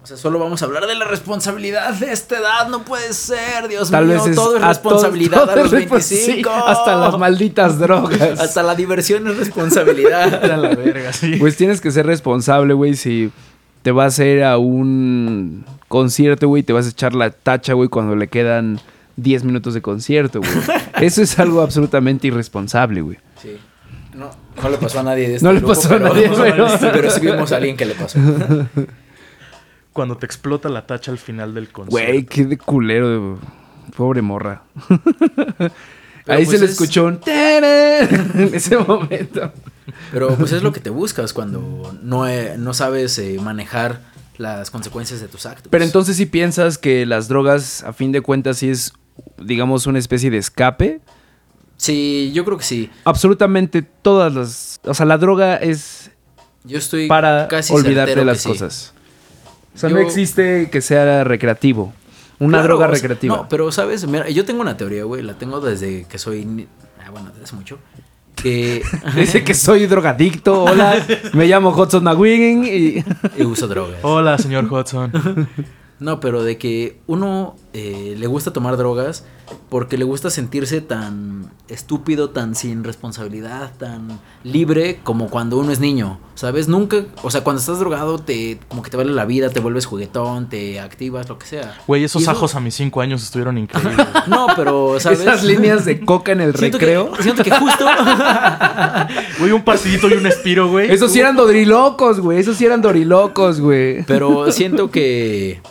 Speaker 4: O sea, solo vamos a hablar de la responsabilidad de esta edad. No puede ser, Dios
Speaker 3: Tal
Speaker 4: mío.
Speaker 3: vez es
Speaker 4: todo es
Speaker 3: a
Speaker 4: responsabilidad
Speaker 3: todo-
Speaker 4: a los
Speaker 3: es respons- sí,
Speaker 4: 25.
Speaker 3: hasta las malditas drogas.
Speaker 4: Hasta la diversión es responsabilidad.
Speaker 2: la verga, sí.
Speaker 3: Pues tienes que ser responsable, güey, si te vas a ir a un concierto, güey, te vas a echar la tacha, güey, cuando le quedan 10 minutos de concierto, güey. Eso es algo absolutamente irresponsable, güey.
Speaker 4: Sí. No, no le pasó a nadie de este
Speaker 3: No le
Speaker 4: grupo,
Speaker 3: pasó a nadie, pero-
Speaker 4: pero sí vimos a alguien que le pasó.
Speaker 2: Cuando te explota la tacha al final del concierto.
Speaker 3: Güey, qué de culero, de- pobre morra.
Speaker 4: Pero
Speaker 3: Ahí
Speaker 4: pues
Speaker 3: se le
Speaker 4: es-
Speaker 3: escuchó un en ese momento.
Speaker 4: Pero pues es lo que te buscas cuando no, eh, no sabes eh, manejar las consecuencias de tus actos.
Speaker 3: Pero entonces si piensas que las drogas, a fin de cuentas, sí es, digamos, una especie de escape.
Speaker 4: Sí, yo creo que sí.
Speaker 3: Absolutamente todas las... O sea, la droga es
Speaker 4: Yo estoy
Speaker 3: para
Speaker 4: casi
Speaker 3: olvidarte
Speaker 4: que
Speaker 3: las
Speaker 4: sí.
Speaker 3: cosas. O sea,
Speaker 4: Yo-
Speaker 3: no existe que sea recreativo. Una
Speaker 4: Claro,
Speaker 3: droga
Speaker 4: o sea,
Speaker 3: recreativa.
Speaker 4: No, pero sabes, Mira, yo tengo una teoría, güey, la tengo desde que soy... Ah, bueno, desde hace mucho. Que...
Speaker 3: Dice que soy drogadicto. Hola, me llamo Hudson McWiggin y...
Speaker 4: y uso drogas.
Speaker 2: Hola, señor Hudson.
Speaker 4: No, pero de que uno eh, le gusta tomar drogas porque le gusta sentirse tan estúpido, tan sin responsabilidad, tan libre como cuando uno es niño, ¿sabes? Nunca, o sea, cuando estás drogado te como que te vale la vida, te vuelves juguetón, te activas, lo que sea.
Speaker 2: Güey, esos
Speaker 4: eso-
Speaker 2: ajos a mis cinco años estuvieron increíbles.
Speaker 4: No, pero, ¿sabes?
Speaker 3: Esas líneas de coca en el
Speaker 4: Siento que-
Speaker 3: recreo.
Speaker 4: siento que justo
Speaker 2: Güey, un partidito y un espiro, güey.
Speaker 3: Esos sí eran dorilocos, güey. Esos sí eran dorilocos, güey.
Speaker 4: Pero siento que.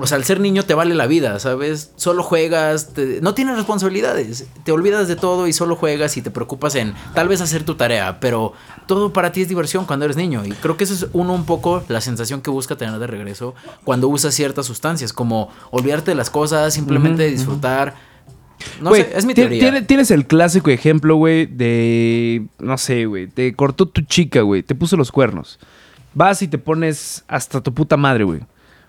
Speaker 4: O sea, al ser niño te vale la vida, ¿sabes? Solo juegas, te- no tienes responsabilidades. Te olvidas de todo y solo juegas y te preocupas en tal vez hacer tu tarea, pero todo para ti es diversión cuando eres niño. Y creo que eso es uno un poco la sensación que busca tener de regreso cuando usas ciertas sustancias, como olvidarte de las cosas, simplemente disfrutar. No sé, es mi teoría.
Speaker 3: tiene- tienes el clásico ejemplo, güey, de. No sé, güey. Te cortó tu chica, güey. Te puso los cuernos. Vas y te pones hasta tu puta madre, güey.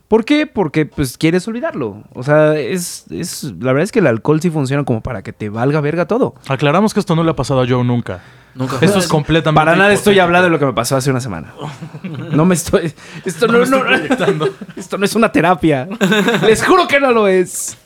Speaker 3: ¿Por qué? Porque pues quieres olvidarlo. O sea, es, es. La verdad es que el alcohol sí funciona como para que te valga verga todo.
Speaker 2: Aclaramos que esto no le ha pasado a Joe nunca.
Speaker 4: Nunca
Speaker 2: Esto es completamente.
Speaker 3: Para nada estoy hablando de lo que me pasó hace una semana. No me estoy. Esto no, no- esto no es una terapia. Les juro que no lo es.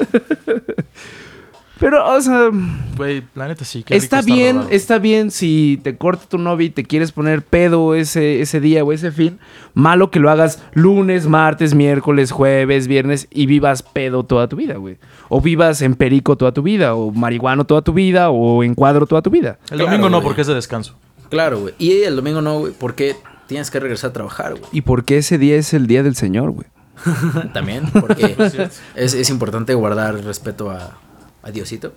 Speaker 3: Pero, o sea.
Speaker 2: Güey, la neta sí. qué
Speaker 3: Está bien, está bien si te corta tu novia y te quieres poner pedo ese, ese día o ese fin. Malo que lo hagas lunes, martes, miércoles, jueves, viernes y vivas pedo toda tu vida, güey. O vivas en perico toda tu vida, o marihuano toda tu vida, o en cuadro toda tu vida.
Speaker 2: El
Speaker 4: Claro,
Speaker 2: domingo no, porque es de descanso.
Speaker 4: Claro, güey. Y el domingo no, güey, porque tienes que regresar a trabajar, güey.
Speaker 3: ¿Y por qué ese día es el día del Señor, güey?
Speaker 4: También, porque es, es importante guardar respeto a, a Diosito.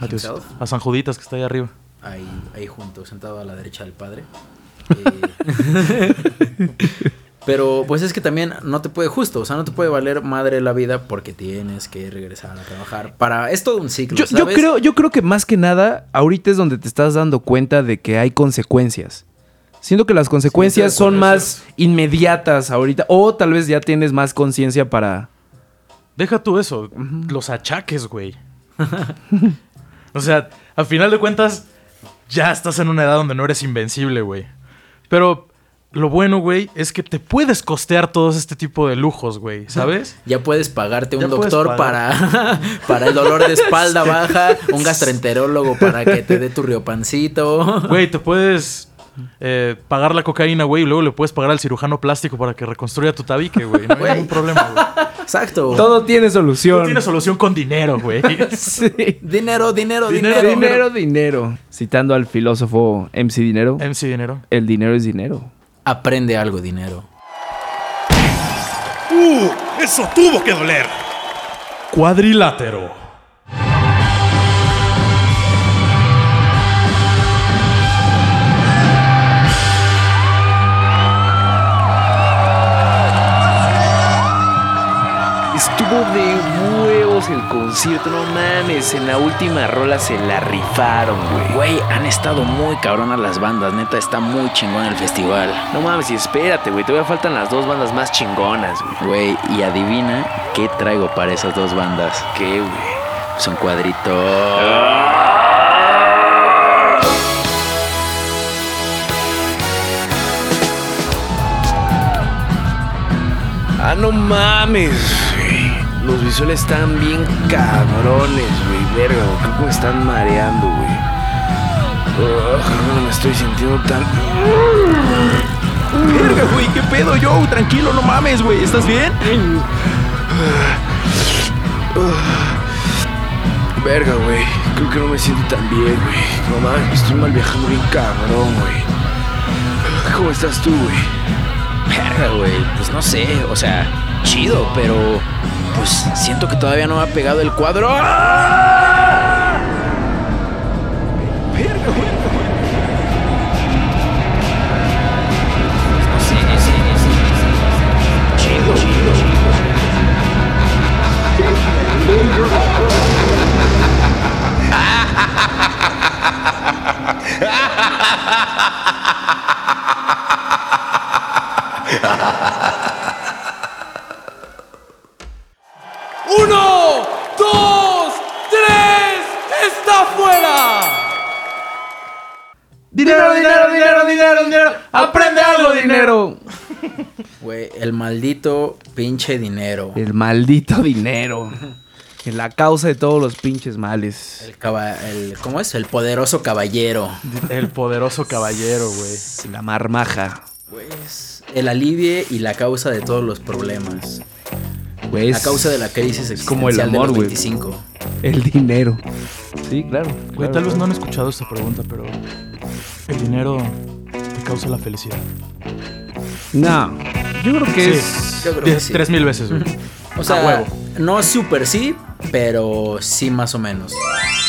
Speaker 2: Adiós.
Speaker 4: himself,
Speaker 2: A San Juditas que está ahí arriba.
Speaker 4: Ahí, ahí junto, sentado a la derecha del Padre. Eh, Pero pues es que también no te puede justo, o sea, no te puede valer madre la vida porque tienes que regresar a trabajar. Para es todo un ciclo,
Speaker 3: Yo, yo creo, yo creo que más que nada, ahorita es donde te estás dando cuenta de que hay consecuencias. Siento que las consecuencias
Speaker 4: Sí,
Speaker 3: son más inmediatas ahorita. O tal vez ya tienes más conciencia para.
Speaker 2: Deja tú eso. Los achaques, güey. o sea, al final de cuentas, ya estás en una edad donde no eres invencible, güey. Pero lo bueno, güey, es que te puedes costear todos este tipo de lujos, güey, ¿sabes?
Speaker 4: Ya puedes pagarte un
Speaker 2: Ya
Speaker 4: doctor para, para el dolor de espalda baja, un gastroenterólogo para que te dé tu riopancito.
Speaker 2: Güey, te puedes eh, pagar la cocaína, güey, y luego le puedes pagar al cirujano plástico para que reconstruya tu tabique, güey. No hay ningún problema, güey.
Speaker 4: Exacto.
Speaker 3: Todo tiene solución.
Speaker 2: tienes solución con dinero, güey.
Speaker 3: Sí.
Speaker 4: Dinero, dinero,
Speaker 2: Dinero,
Speaker 4: dinero.
Speaker 3: Dinero, dinero. Citando al filósofo MC Dinero,
Speaker 2: MC Dinero.
Speaker 3: el dinero es dinero.
Speaker 4: Aprende algo, dinero.
Speaker 1: ¡Uh! ¡Eso tuvo que doler!
Speaker 2: Cuadrilátero.
Speaker 3: Estuvo de huevos el concierto, no mames. En la última rola se la rifaron, güey.
Speaker 4: Güey, han estado muy cabronas las bandas, neta, está muy chingón el festival.
Speaker 3: No mames, y espérate, güey. Todavía faltan las dos bandas más chingonas, güey.
Speaker 4: Güey, y adivina qué traigo para esas dos bandas.
Speaker 3: ¿Qué, güey?
Speaker 4: Son cuadritos.
Speaker 3: Ah, no mames. Los visuales están bien cabrones, güey. Verga, güey. Creo que me están mareando, güey. No me estoy sintiendo tan. Verga, güey. ¿Qué pedo, yo? Tranquilo, no mames, güey. ¿Estás bien? Verga, güey. Creo que no me siento tan bien, güey. No mames, estoy mal viajando bien cabrón, güey. ¿Cómo estás tú, güey?
Speaker 4: Verga, güey, pues no sé, o sea, chido, pero pues siento que todavía no ha pegado el cuadro. Pinche dinero.
Speaker 3: El maldito dinero. Es la causa de todos los pinches males.
Speaker 4: El, caba- el ¿Cómo es? El poderoso caballero.
Speaker 2: El poderoso caballero, güey.
Speaker 3: La marmaja.
Speaker 4: Pues el alivie y la causa de todos los problemas.
Speaker 3: Güey,
Speaker 4: La causa de la crisis
Speaker 3: es como el
Speaker 4: existencial de
Speaker 3: amor,
Speaker 4: los
Speaker 3: güey.
Speaker 4: 25.
Speaker 3: El dinero. Sí, claro.
Speaker 2: Güey,
Speaker 3: claro,
Speaker 2: tal vez no han escuchado esta pregunta, pero el dinero te causa la felicidad.
Speaker 3: No. Yo creo que
Speaker 2: Sí.
Speaker 3: es.
Speaker 2: Diez-
Speaker 4: sí.
Speaker 2: Tres mil veces, güey.
Speaker 4: O sea,
Speaker 2: huevo.
Speaker 4: no súper sí, pero sí más o menos.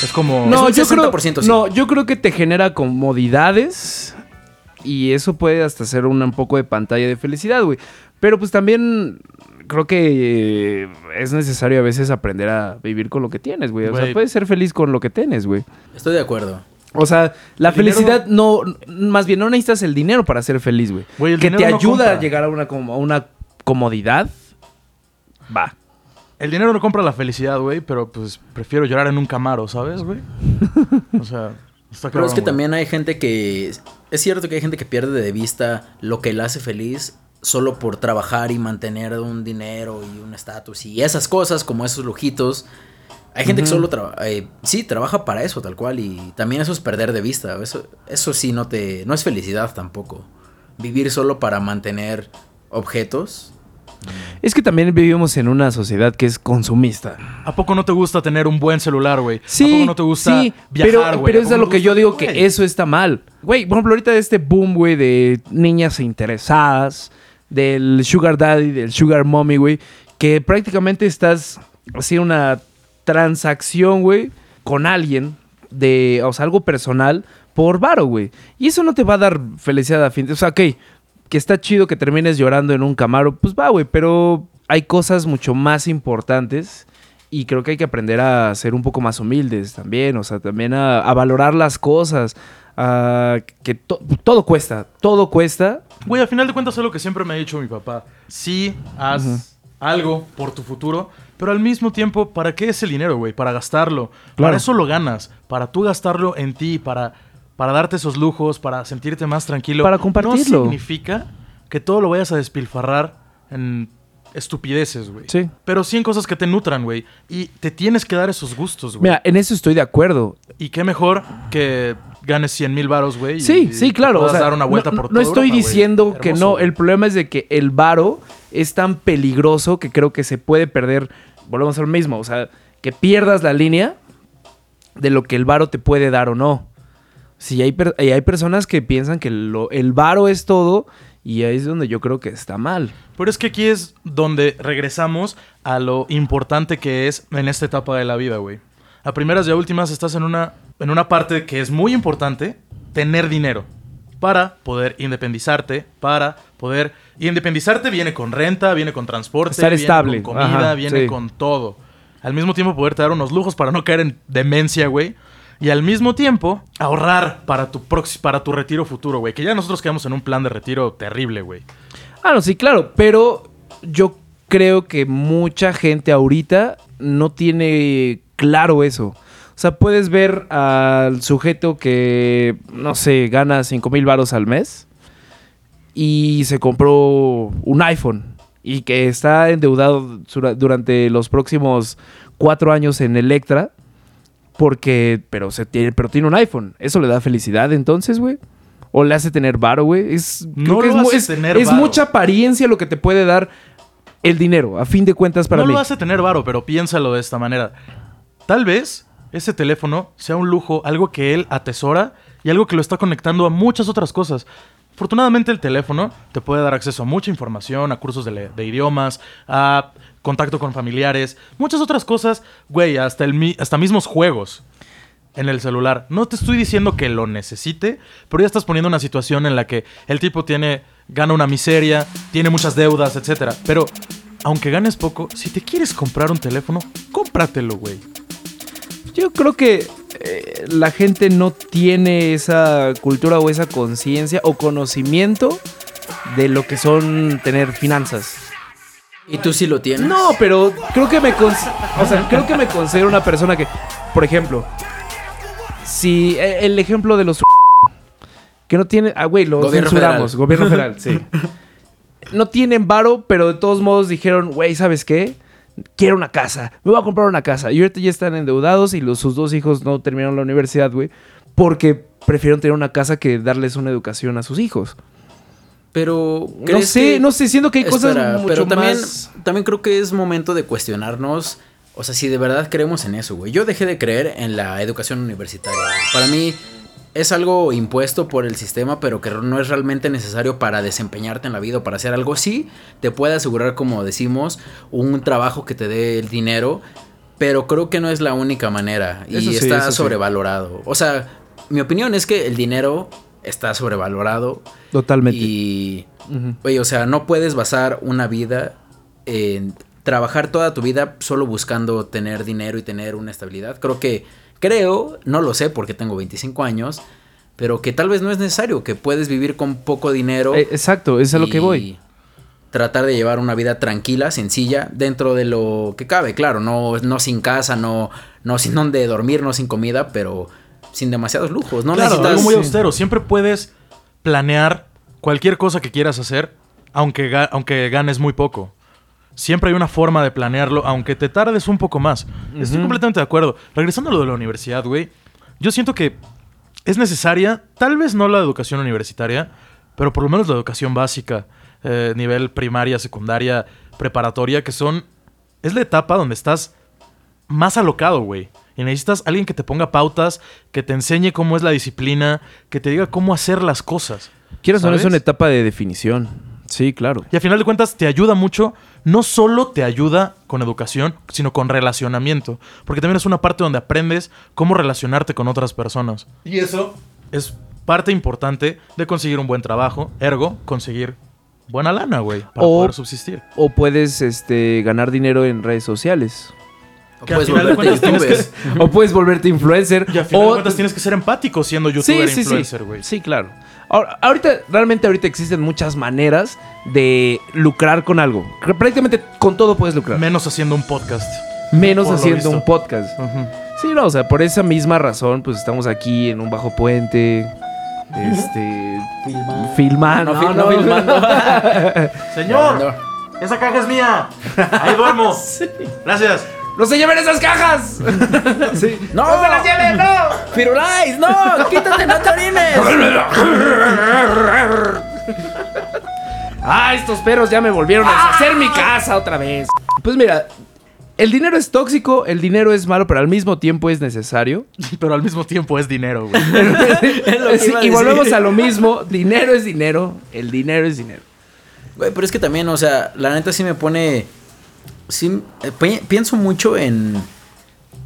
Speaker 2: Es como...
Speaker 3: No,
Speaker 4: un
Speaker 3: yo creo,
Speaker 4: 60% sí.
Speaker 3: no, yo creo que te genera comodidades y eso puede hasta ser un poco de pantalla de felicidad, güey. Pero pues también creo que eh, es necesario a veces aprender a vivir con lo que tienes, güey. O sea, puedes ser feliz con lo que tienes, güey.
Speaker 4: Estoy de acuerdo.
Speaker 3: O sea, la
Speaker 2: El
Speaker 3: felicidad no, más bien no necesitas el dinero para ser feliz, güey.
Speaker 2: Güey, el
Speaker 3: Que te
Speaker 2: no
Speaker 3: ayuda
Speaker 2: compra.
Speaker 3: a llegar a una, como- a una comodidad. Va.
Speaker 2: El dinero no compra la felicidad, güey, pero pues prefiero llorar en un camaro, ¿sabes, güey? O sea, está
Speaker 4: Pero es que
Speaker 2: güey.
Speaker 4: también hay gente que... Es cierto que hay gente que pierde de vista lo que le hace feliz solo por trabajar y mantener un dinero y un estatus y esas cosas como esos lujitos. Hay gente que solo trabaja... sí, trabaja para eso tal cual y también eso es perder de vista. Eso, eso sí no te... No es felicidad tampoco. Vivir solo para mantener objetos.
Speaker 3: Es que también vivimos en una sociedad que es consumista.
Speaker 2: ¿A poco no te gusta tener un buen celular, güey?
Speaker 3: Sí,
Speaker 2: ¿A poco no te gusta
Speaker 3: sí,
Speaker 2: viajar,
Speaker 3: pero,
Speaker 2: güey?
Speaker 3: pero
Speaker 2: ¿A
Speaker 3: es a lo que yo digo que eso está mal. Güey, por ejemplo, ahorita de este boom, güey, de niñas interesadas, del sugar daddy, del sugar mommy, güey, que prácticamente estás haciendo una transacción, güey, con alguien de, o sea, algo personal por varo, güey. Y eso no te va a dar felicidad a fin. O sea, ok, que está chido que termines llorando en un camaro, pues va, güey, pero hay cosas mucho más importantes y creo que hay que aprender a ser un poco más humildes también, o sea, también a, a valorar las cosas, a que to- todo cuesta, todo cuesta.
Speaker 2: Güey, al final de cuentas es lo que siempre me ha dicho mi papá. Sí, haz algo por tu futuro, pero al mismo tiempo, ¿para qué es el dinero, güey? Para gastarlo.
Speaker 3: Claro.
Speaker 2: Para eso lo ganas. Para tú gastarlo en ti, para, para darte esos lujos, para sentirte más tranquilo.
Speaker 3: Para compartirlo.
Speaker 2: No significa que todo lo vayas a despilfarrar en estupideces, güey.
Speaker 3: Sí.
Speaker 2: Pero sí en cosas que te nutran, güey. Y te tienes que dar esos gustos, güey.
Speaker 3: Mira, en eso estoy de acuerdo.
Speaker 2: Y qué mejor que ganes 100 mil varos, güey.
Speaker 3: Sí,
Speaker 2: y
Speaker 3: sí, claro. O
Speaker 2: puedas
Speaker 3: sea,
Speaker 2: dar una vuelta
Speaker 3: no,
Speaker 2: por
Speaker 3: no
Speaker 2: toda
Speaker 3: estoy
Speaker 2: Europa,
Speaker 3: diciendo que
Speaker 2: Hermoso,
Speaker 3: no. El problema es de que el varo es tan peligroso que creo que se puede perder. Volvemos al mismo. O sea, que pierdas la línea de lo que el varo te puede dar o no. Si hay, per- y hay personas que piensan que lo- el varo es todo y ahí es donde yo creo que está mal.
Speaker 2: Pero es que aquí es donde regresamos a lo importante que es en esta etapa de la vida, güey. A primeras y a últimas estás en una, en una parte que es muy importante, tener dinero. Para poder independizarte, para poder... Y independizarte viene con renta, viene con transporte,
Speaker 3: Estar
Speaker 2: viene
Speaker 3: estable.
Speaker 2: con comida,
Speaker 3: Ajá,
Speaker 2: viene
Speaker 3: sí.
Speaker 2: con todo. Al mismo tiempo poderte dar unos lujos para no caer en demencia, güey. Y al mismo tiempo ahorrar para tu, para tu retiro futuro, güey. Que ya nosotros quedamos en un plan de retiro terrible, güey.
Speaker 3: Ah, no, sí, claro, pero yo creo que mucha gente ahorita no tiene claro eso. O sea, puedes ver al sujeto que, no sé, gana 5 mil varos al mes y se compró un iPhone y que está endeudado durante los próximos cuatro años en Electra porque, pero, se tiene, pero tiene un iPhone. ¿Eso le da felicidad entonces, güey? ¿O le hace tener varo, güey? Es,
Speaker 2: No
Speaker 3: creo que
Speaker 2: lo
Speaker 3: es,
Speaker 2: hace
Speaker 3: es-
Speaker 2: tener
Speaker 3: es
Speaker 2: varo.
Speaker 3: mucha apariencia lo que te puede dar el dinero, a fin de cuentas, para
Speaker 2: no
Speaker 3: mí.
Speaker 2: lo hace tener varo, pero piénsalo de esta manera. Tal vez ese teléfono sea un lujo, algo que él atesora y algo que lo está conectando a muchas otras cosas. Afortunadamente el teléfono te puede dar acceso a mucha información, a cursos de, idiomas, a contacto con familiares, muchas otras cosas, güey, hasta, el, hasta mismos juegos en el celular. No te estoy diciendo que lo necesite, pero ya estás poniendo una situación en la que el tipo tiene, gana una miseria, tiene muchas deudas, etcétera. Pero aunque ganes poco, si te quieres comprar un teléfono, cómpratelo, güey.
Speaker 3: Yo creo que eh, la gente no tiene esa cultura o esa conciencia o conocimiento de lo que son tener finanzas.
Speaker 4: ¿Y tú sí lo tienes?
Speaker 3: No, pero creo que me cons- o sea, creo que me considero una persona que, por ejemplo, si eh, el ejemplo de los que no tienen, ah, güey, lo
Speaker 4: Gobierno
Speaker 3: censuramos,
Speaker 4: federal.
Speaker 3: gobierno federal, sí. No tienen varo, pero de todos modos dijeron, güey, ¿sabes qué? Quiero una casa, me voy a comprar una casa. Y ahorita ya están endeudados y los, sus dos hijos no terminaron la universidad, güey, porque prefieren tener una casa que darles una educación a sus hijos.
Speaker 4: Pero
Speaker 3: No
Speaker 4: ¿crees
Speaker 3: sé,
Speaker 4: que-
Speaker 3: no sé, siento que hay cosas mucho
Speaker 4: pero también,
Speaker 3: más...
Speaker 4: también creo que es momento de cuestionarnos, o sea, si de verdad creemos en eso, güey. Yo dejé de creer en la educación universitaria. Para mí es algo impuesto por el sistema, pero que no es realmente necesario para desempeñarte en la vida o para hacer algo. Sí, te puede asegurar, como decimos, un trabajo que te dé el dinero, pero creo que no es la única manera y
Speaker 3: sí,
Speaker 4: está
Speaker 3: sí.
Speaker 4: sobrevalorado. O sea, mi opinión es que el dinero está sobrevalorado.
Speaker 3: Totalmente.
Speaker 4: Y, oye, o sea, no puedes basar una vida eh, trabajar toda tu vida solo buscando tener dinero y tener una estabilidad. Creo que, creo, no lo sé porque tengo 25 años, pero que tal vez no es necesario, que puedes vivir con poco dinero.
Speaker 3: Eh, exacto, es a lo que
Speaker 4: y
Speaker 3: voy.
Speaker 4: Tratar de llevar una vida tranquila, sencilla, dentro de lo que cabe, claro, no, no sin casa, no, no sin donde dormir, no sin comida, pero sin demasiados lujos. No
Speaker 2: claro,
Speaker 4: necesitas.
Speaker 2: algo muy austero. Siempre puedes planear cualquier cosa que quieras hacer, aunque, ga- aunque ganes muy poco. Siempre hay una forma de planearlo, aunque te tardes un poco más. Estoy completamente de acuerdo. Regresando a lo de la universidad, güey. Yo siento que es necesaria, tal vez no la educación universitaria, pero por lo menos la educación básica, eh, nivel primaria, secundaria, preparatoria, que son... Es la etapa donde estás más alocado, güey. Y necesitas alguien que te ponga pautas, que te enseñe cómo es la disciplina, que te diga cómo hacer las cosas.
Speaker 3: Quieras o no, es una etapa de definición. Sí, claro.
Speaker 2: Y a final de cuentas te ayuda mucho, no solo te ayuda con educación, sino con relacionamiento. Porque también es una parte donde aprendes cómo relacionarte con otras personas. Y eso es parte importante de conseguir un buen trabajo, ergo, conseguir buena lana, güey, para
Speaker 3: O-
Speaker 2: poder subsistir.
Speaker 3: O puedes este, ganar dinero en redes sociales.
Speaker 2: Que al
Speaker 4: Puedes
Speaker 2: de cuentas
Speaker 3: o puedes volverte influencer.
Speaker 2: Y al final de
Speaker 3: o
Speaker 2: cuentas tienes que ser empático siendo
Speaker 3: Sí,
Speaker 2: youtuber
Speaker 3: sí,
Speaker 2: influencer,
Speaker 3: sí.
Speaker 2: güey.
Speaker 3: Sí, claro. Ahora, ahorita, realmente ahorita existen muchas maneras de lucrar con algo. Prácticamente con todo puedes lucrar.
Speaker 2: Menos haciendo un podcast.
Speaker 3: Menos haciendo un podcast. Sí, no, o sea, por esa misma razón, pues estamos aquí en un bajo puente. Este. Filmando.
Speaker 4: No, no filmando.
Speaker 2: Señor, esa caja es mía. Ahí duermo. Gracias.
Speaker 3: ¡No se lleven esas cajas! sí.
Speaker 4: ¡No!
Speaker 3: se las lleven, no!
Speaker 4: ¡Firulais! ¡No! ¡Quítate, no te orines!
Speaker 3: ¡Ah, estos perros ya me volvieron a hacer mi casa otra vez! Pues mira, el dinero es tóxico, el dinero es malo, pero al mismo tiempo es necesario.
Speaker 2: Pero al mismo tiempo es dinero, güey.
Speaker 3: Sí, y volvemos a lo mismo, dinero es dinero, el dinero es dinero.
Speaker 4: Güey, pero es que también, o sea, la neta sí me pone. Sí, eh, pi- pienso mucho en.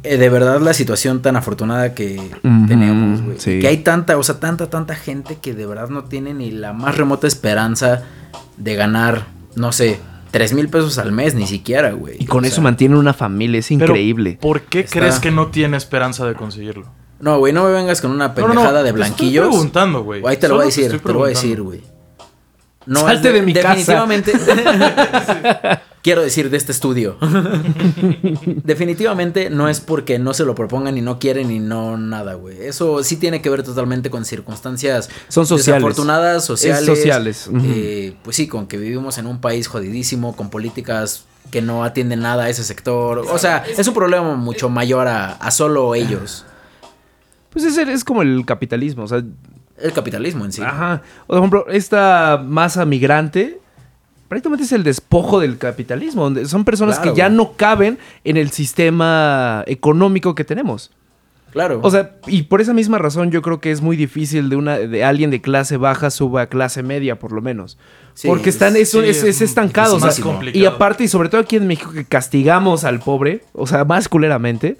Speaker 4: eh, de verdad, la situación tan afortunada que
Speaker 3: Ujú,
Speaker 4: tenemos, güey.
Speaker 3: sí.
Speaker 4: Que hay tanta, o sea, tanta, tanta gente que de verdad no tiene ni la más remota esperanza de ganar, no sé, tres mil pesos al mes, ni siquiera, güey.
Speaker 3: Y con
Speaker 4: O
Speaker 3: eso
Speaker 4: sea,
Speaker 3: mantienen una familia, es
Speaker 2: Pero,
Speaker 3: increíble.
Speaker 2: ¿Por qué
Speaker 4: Está-
Speaker 2: crees que no tiene esperanza de conseguirlo?
Speaker 4: No, güey, no me vengas con una
Speaker 2: No, no, no,
Speaker 4: pendejada de
Speaker 2: te estoy
Speaker 4: blanquillos.
Speaker 2: preguntando, güey.
Speaker 4: Ahí te lo voy a
Speaker 2: te
Speaker 4: decir, te lo voy a decir, güey. No
Speaker 3: Salte
Speaker 4: es
Speaker 3: de mi casa.
Speaker 4: definitivamente, Quiero decir de este estudio. definitivamente no es porque no se lo propongan y no quieren y no nada, güey. Eso sí tiene que ver totalmente con circunstancias
Speaker 3: Son sociales.
Speaker 4: desafortunadas, sociales.
Speaker 3: sociales,
Speaker 4: eh, pues sí, con que vivimos en un país jodidísimo, con políticas que no atienden nada a ese sector. O sea, es un problema mucho mayor a, a solo ellos.
Speaker 3: Pues es, es como el capitalismo, o sea,
Speaker 4: El capitalismo en sí.
Speaker 3: Ajá. O, por ejemplo, esta masa migrante prácticamente es el despojo del capitalismo. Donde son personas
Speaker 4: Claro,
Speaker 3: que ya
Speaker 4: güey.
Speaker 3: no caben en el sistema económico que tenemos.
Speaker 4: Claro.
Speaker 3: O sea, y por esa misma razón yo creo que es muy difícil de una de alguien de clase baja suba a clase media, por lo menos.
Speaker 4: Sí,
Speaker 3: Porque están, es,
Speaker 2: sí,
Speaker 3: es,
Speaker 2: es
Speaker 3: es estancado. o sea,
Speaker 2: más complicado.
Speaker 3: y aparte, y sobre todo aquí en México, que castigamos al pobre, o sea, más culeramente.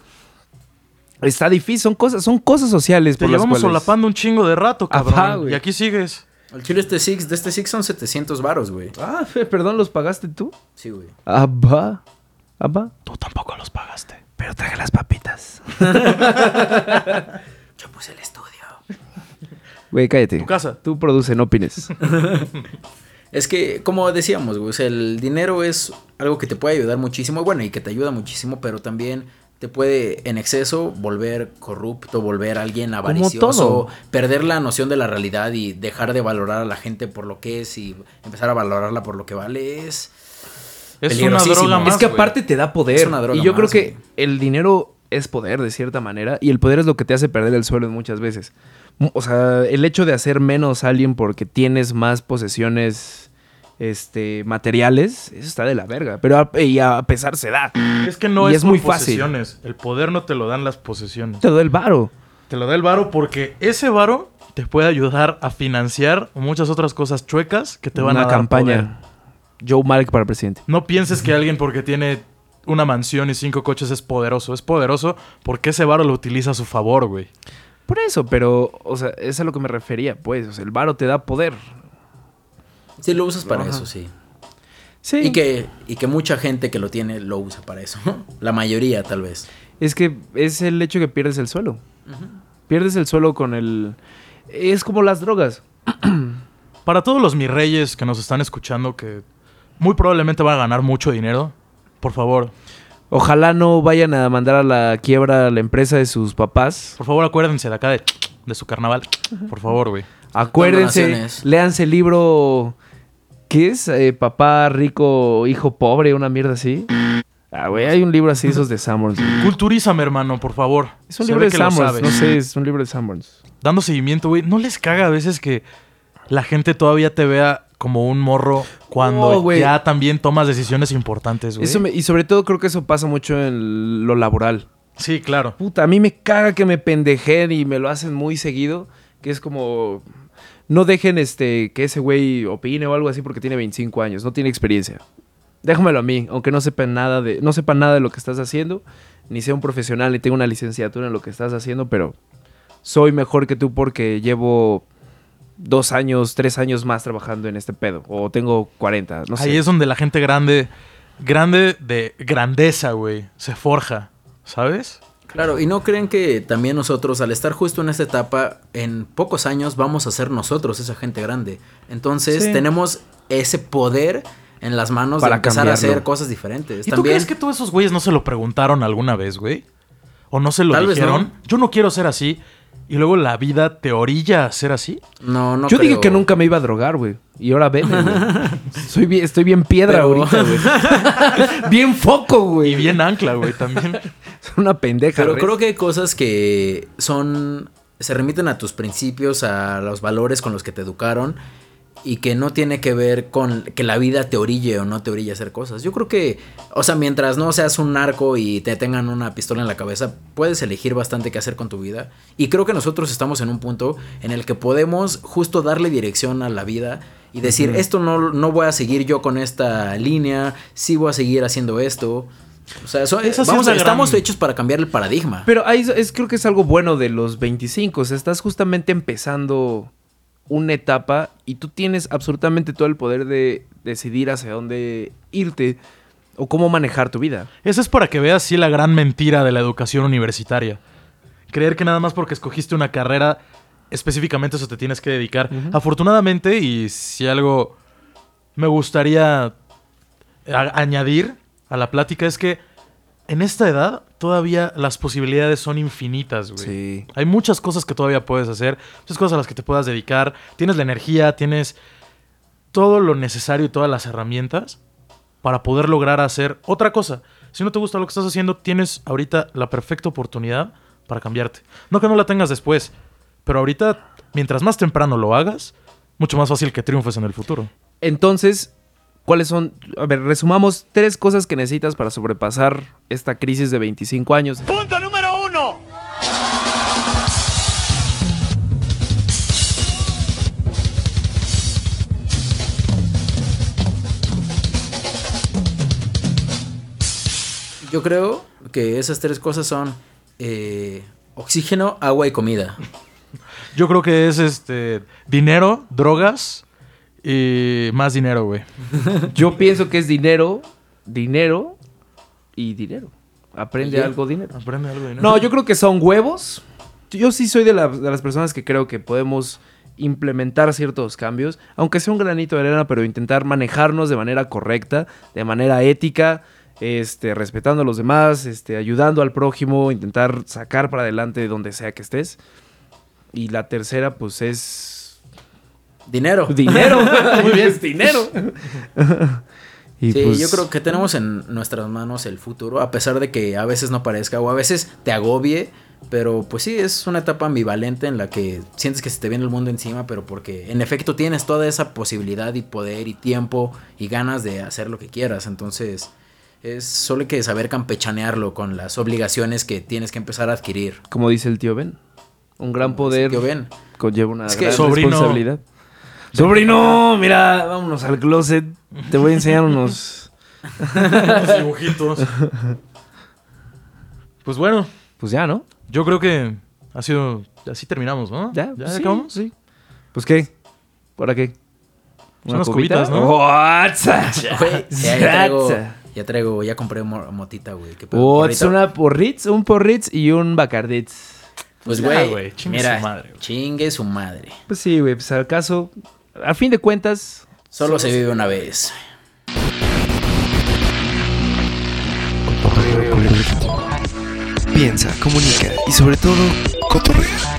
Speaker 3: Está difícil, son cosas, son cosas sociales
Speaker 2: Te
Speaker 3: por las
Speaker 2: llevamos
Speaker 3: cuales-
Speaker 2: solapando un chingo de rato, cabrón. y aquí sigues.
Speaker 4: El chile este Six, de este Six son 700 varos, güey.
Speaker 3: Ah, perdón, ¿los pagaste tú?
Speaker 4: Sí, güey.
Speaker 3: Va. Ah, va.
Speaker 2: Tú tampoco los pagaste.
Speaker 3: Pero traje las papitas.
Speaker 4: Yo puse el estudio.
Speaker 3: Güey, cállate.
Speaker 2: Tu casa.
Speaker 3: Tú produce, no opines.
Speaker 4: Es que, como decíamos, güey, o sea, el dinero es algo que te puede ayudar muchísimo, bueno, y que te ayuda muchísimo, pero también te puede en exceso volver corrupto, volver alguien avaricioso,
Speaker 3: todo.
Speaker 4: perder la noción de la realidad y dejar de valorar a la gente por lo que es y empezar a valorarla por lo que vale es...
Speaker 2: Es una droga más.
Speaker 3: es que aparte te da poder.
Speaker 4: Es una droga
Speaker 3: y yo creo que el dinero es poder de cierta manera. Y el poder es lo que te hace perder el suelo muchas veces. O sea, el hecho de hacer menos a alguien porque tienes más posesiones este, materiales, eso está de la verga. Pero a, y a pesar se da.
Speaker 2: Es que no
Speaker 3: Y
Speaker 2: es,
Speaker 3: es
Speaker 2: por
Speaker 3: muy fácil.
Speaker 2: posesiones. El poder no te lo dan las posesiones.
Speaker 3: Te da el varo.
Speaker 2: Te lo da el varo porque ese varo te puede ayudar a financiar muchas otras cosas chuecas que te van
Speaker 3: Una
Speaker 2: a dar
Speaker 3: campaña.
Speaker 2: poder.
Speaker 3: Joe Malek para presidente.
Speaker 2: No pienses que alguien porque tiene una mansión y cinco coches es poderoso. Es poderoso porque ese varo lo utiliza a su favor, güey.
Speaker 3: Por eso, pero, o sea, es a lo que me refería, pues. O sea, el varo te da poder.
Speaker 4: Sí, lo usas para
Speaker 3: Ajá.
Speaker 4: eso, sí.
Speaker 3: Sí.
Speaker 4: Y que, y que mucha gente que lo tiene lo usa para eso. La mayoría, tal vez.
Speaker 3: Es que es el hecho que pierdes el suelo. Pierdes el suelo con el... Es como las drogas.
Speaker 2: Para todos los mis reyes que nos están escuchando que muy probablemente van a ganar mucho dinero, por favor,
Speaker 3: Ojalá no vayan a mandar a la quiebra la empresa de sus papás.
Speaker 2: por favor acuérdense de acá de, de su carnaval. Por favor, güey.
Speaker 3: Acuérdense, léanse el libro... ¿Qué es? Eh, papá rico, hijo pobre, una mierda así. Ah, güey, hay un libro así, esos de Sanborns.
Speaker 2: Culturízame, hermano, por favor.
Speaker 3: Es un
Speaker 2: Se
Speaker 3: libro
Speaker 2: ve
Speaker 3: de
Speaker 2: que lo
Speaker 3: Sanborns,
Speaker 2: sabes.
Speaker 3: no sé, es un libro de Sanborns.
Speaker 2: Dando seguimiento, güey. ¿No les caga a veces que la gente todavía te vea como un morro cuando
Speaker 3: güey.
Speaker 2: ya también tomas decisiones importantes, güey?
Speaker 3: Eso me- y sobre todo creo que eso pasa mucho en lo laboral.
Speaker 2: Sí, claro.
Speaker 3: Puta, a mí me caga que me pendejen y me lo hacen muy seguido. Que es como. No dejen este que ese güey opine o algo así porque tiene 25 años, no tiene experiencia. Déjamelo a mí, aunque no sepan nada de, no sepan nada de lo que estás haciendo, ni sea un profesional, ni tenga una licenciatura en lo que estás haciendo, pero soy mejor que tú porque llevo dos años, tres años más trabajando en este pedo. O tengo 40, no sé.
Speaker 2: Ahí es donde la gente grande, grande de grandeza, güey, se forja, ¿sabes?
Speaker 4: Claro, y no creen que también nosotros, al estar justo en esta etapa, en pocos años vamos a ser nosotros esa gente grande. Entonces
Speaker 3: Sí.
Speaker 4: tenemos ese poder en las manos
Speaker 3: Para
Speaker 4: de empezar a hacer cosas diferentes.
Speaker 2: ¿Y tú
Speaker 4: también,
Speaker 2: crees que todos esos güeyes no se lo preguntaron alguna vez, güey? ¿O no se lo
Speaker 4: Tal vez
Speaker 2: dijeron?
Speaker 4: no.
Speaker 2: Yo no quiero ser así. Y luego la vida te orilla a ser así.
Speaker 4: No, no
Speaker 3: Yo dije que nunca me iba a drogar, güey. Y ahora ven, Soy bien, estoy bien piedra
Speaker 4: Pero-
Speaker 3: ahorita, güey. bien foco, güey.
Speaker 2: Y bien ancla, güey, también.
Speaker 3: Es una pendeja.
Speaker 4: Pero creo que hay cosas que son. se remiten a tus principios, a los valores con los que te educaron. Y que no tiene que ver con que la vida te orille o no te orille a hacer cosas. Yo creo que, o sea, mientras no seas un narco y te tengan una pistola en la cabeza, puedes elegir bastante qué hacer con tu vida. Y creo que nosotros estamos en un punto en el que podemos justo darle dirección a la vida y decir, esto no, no voy a seguir yo con esta línea, sí voy a seguir haciendo esto. O sea, eso-
Speaker 2: sí
Speaker 4: vamos,
Speaker 2: es
Speaker 4: estamos
Speaker 2: gran-
Speaker 4: hechos para cambiar el paradigma.
Speaker 3: Pero ahí es- creo que es algo bueno de los 25. O sea, estás justamente empezando una etapa y tú tienes absolutamente todo el poder de decidir hacia dónde irte o cómo manejar tu vida.
Speaker 2: Eso es para que veas sí la gran mentira de la educación universitaria. Creer que nada más porque escogiste una carrera, específicamente eso te tienes que dedicar. Afortunadamente, y si algo me gustaría a- añadir a la plática es que en esta edad todavía las posibilidades son infinitas, güey.
Speaker 3: Sí.
Speaker 2: Hay muchas cosas que todavía puedes hacer, muchas cosas a las que te puedas dedicar. Tienes la energía, tienes todo lo necesario y todas las herramientas para poder lograr hacer otra cosa. Si no te gusta lo que estás haciendo, tienes ahorita la perfecta oportunidad para cambiarte. No que no la tengas después, pero ahorita, mientras más temprano lo hagas, mucho más fácil que triunfes en el futuro.
Speaker 3: Entonces, ¿cuáles son? A ver, resumamos tres cosas que necesitas para sobrepasar esta crisis de 25 años.
Speaker 6: Punto número uno.
Speaker 4: Yo creo que esas tres cosas son eh, oxígeno, agua y comida.
Speaker 2: Yo creo que es este dinero, drogas y más dinero, güey.
Speaker 3: Yo pienso que es dinero, dinero y dinero. Aprende algo dinero.
Speaker 2: Aprende algo de dinero.
Speaker 3: No, yo creo que son huevos. Yo sí soy de, la- de las personas que creo que podemos implementar ciertos cambios, aunque sea un granito de arena, pero intentar manejarnos de manera correcta, de manera ética, este, respetando a los demás, este, ayudando al prójimo, intentar sacar para adelante donde sea que estés. Y la tercera, pues es
Speaker 4: Dinero.
Speaker 3: dinero. Muy bien, es dinero. y
Speaker 4: Sí,
Speaker 3: pues,
Speaker 4: yo creo que tenemos en nuestras manos el futuro, a pesar de que a veces no parezca o a veces te agobie, pero pues sí, es una etapa ambivalente en la que sientes que se te viene el mundo encima, pero porque en efecto tienes toda esa posibilidad y poder y tiempo y ganas de hacer lo que quieras, entonces es solo hay que saber campechanearlo con las obligaciones que tienes que empezar a adquirir.
Speaker 3: como dice el tío Ben, un gran poder
Speaker 4: Tío Ben.
Speaker 3: conlleva una
Speaker 4: Es que-
Speaker 3: gran
Speaker 2: Sobrino.
Speaker 3: responsabilidad. Sobrino, mira, vámonos al closet. Te voy a enseñar unos.
Speaker 2: dibujitos. Pues bueno.
Speaker 3: Pues ya, ¿no?
Speaker 2: Yo creo que ha sido. Así terminamos, ¿no?
Speaker 3: Ya,
Speaker 2: ya
Speaker 3: pues sí,
Speaker 2: acabamos.
Speaker 3: Sí. Pues qué. ¿Para qué? Son
Speaker 2: unas cubitas, ¿no?
Speaker 4: Güey, ya, ya, traigo, ya traigo, ya compré motita, güey. What's
Speaker 3: una porritz, un porritz y un bacarditz.
Speaker 4: Pues,
Speaker 2: pues
Speaker 4: güey, mira, chingue su madre.
Speaker 3: Pues sí, güey, pues al caso, al fin de cuentas...
Speaker 4: Solo se vive una vez.
Speaker 8: Piensa, comunica y sobre todo cotorrea.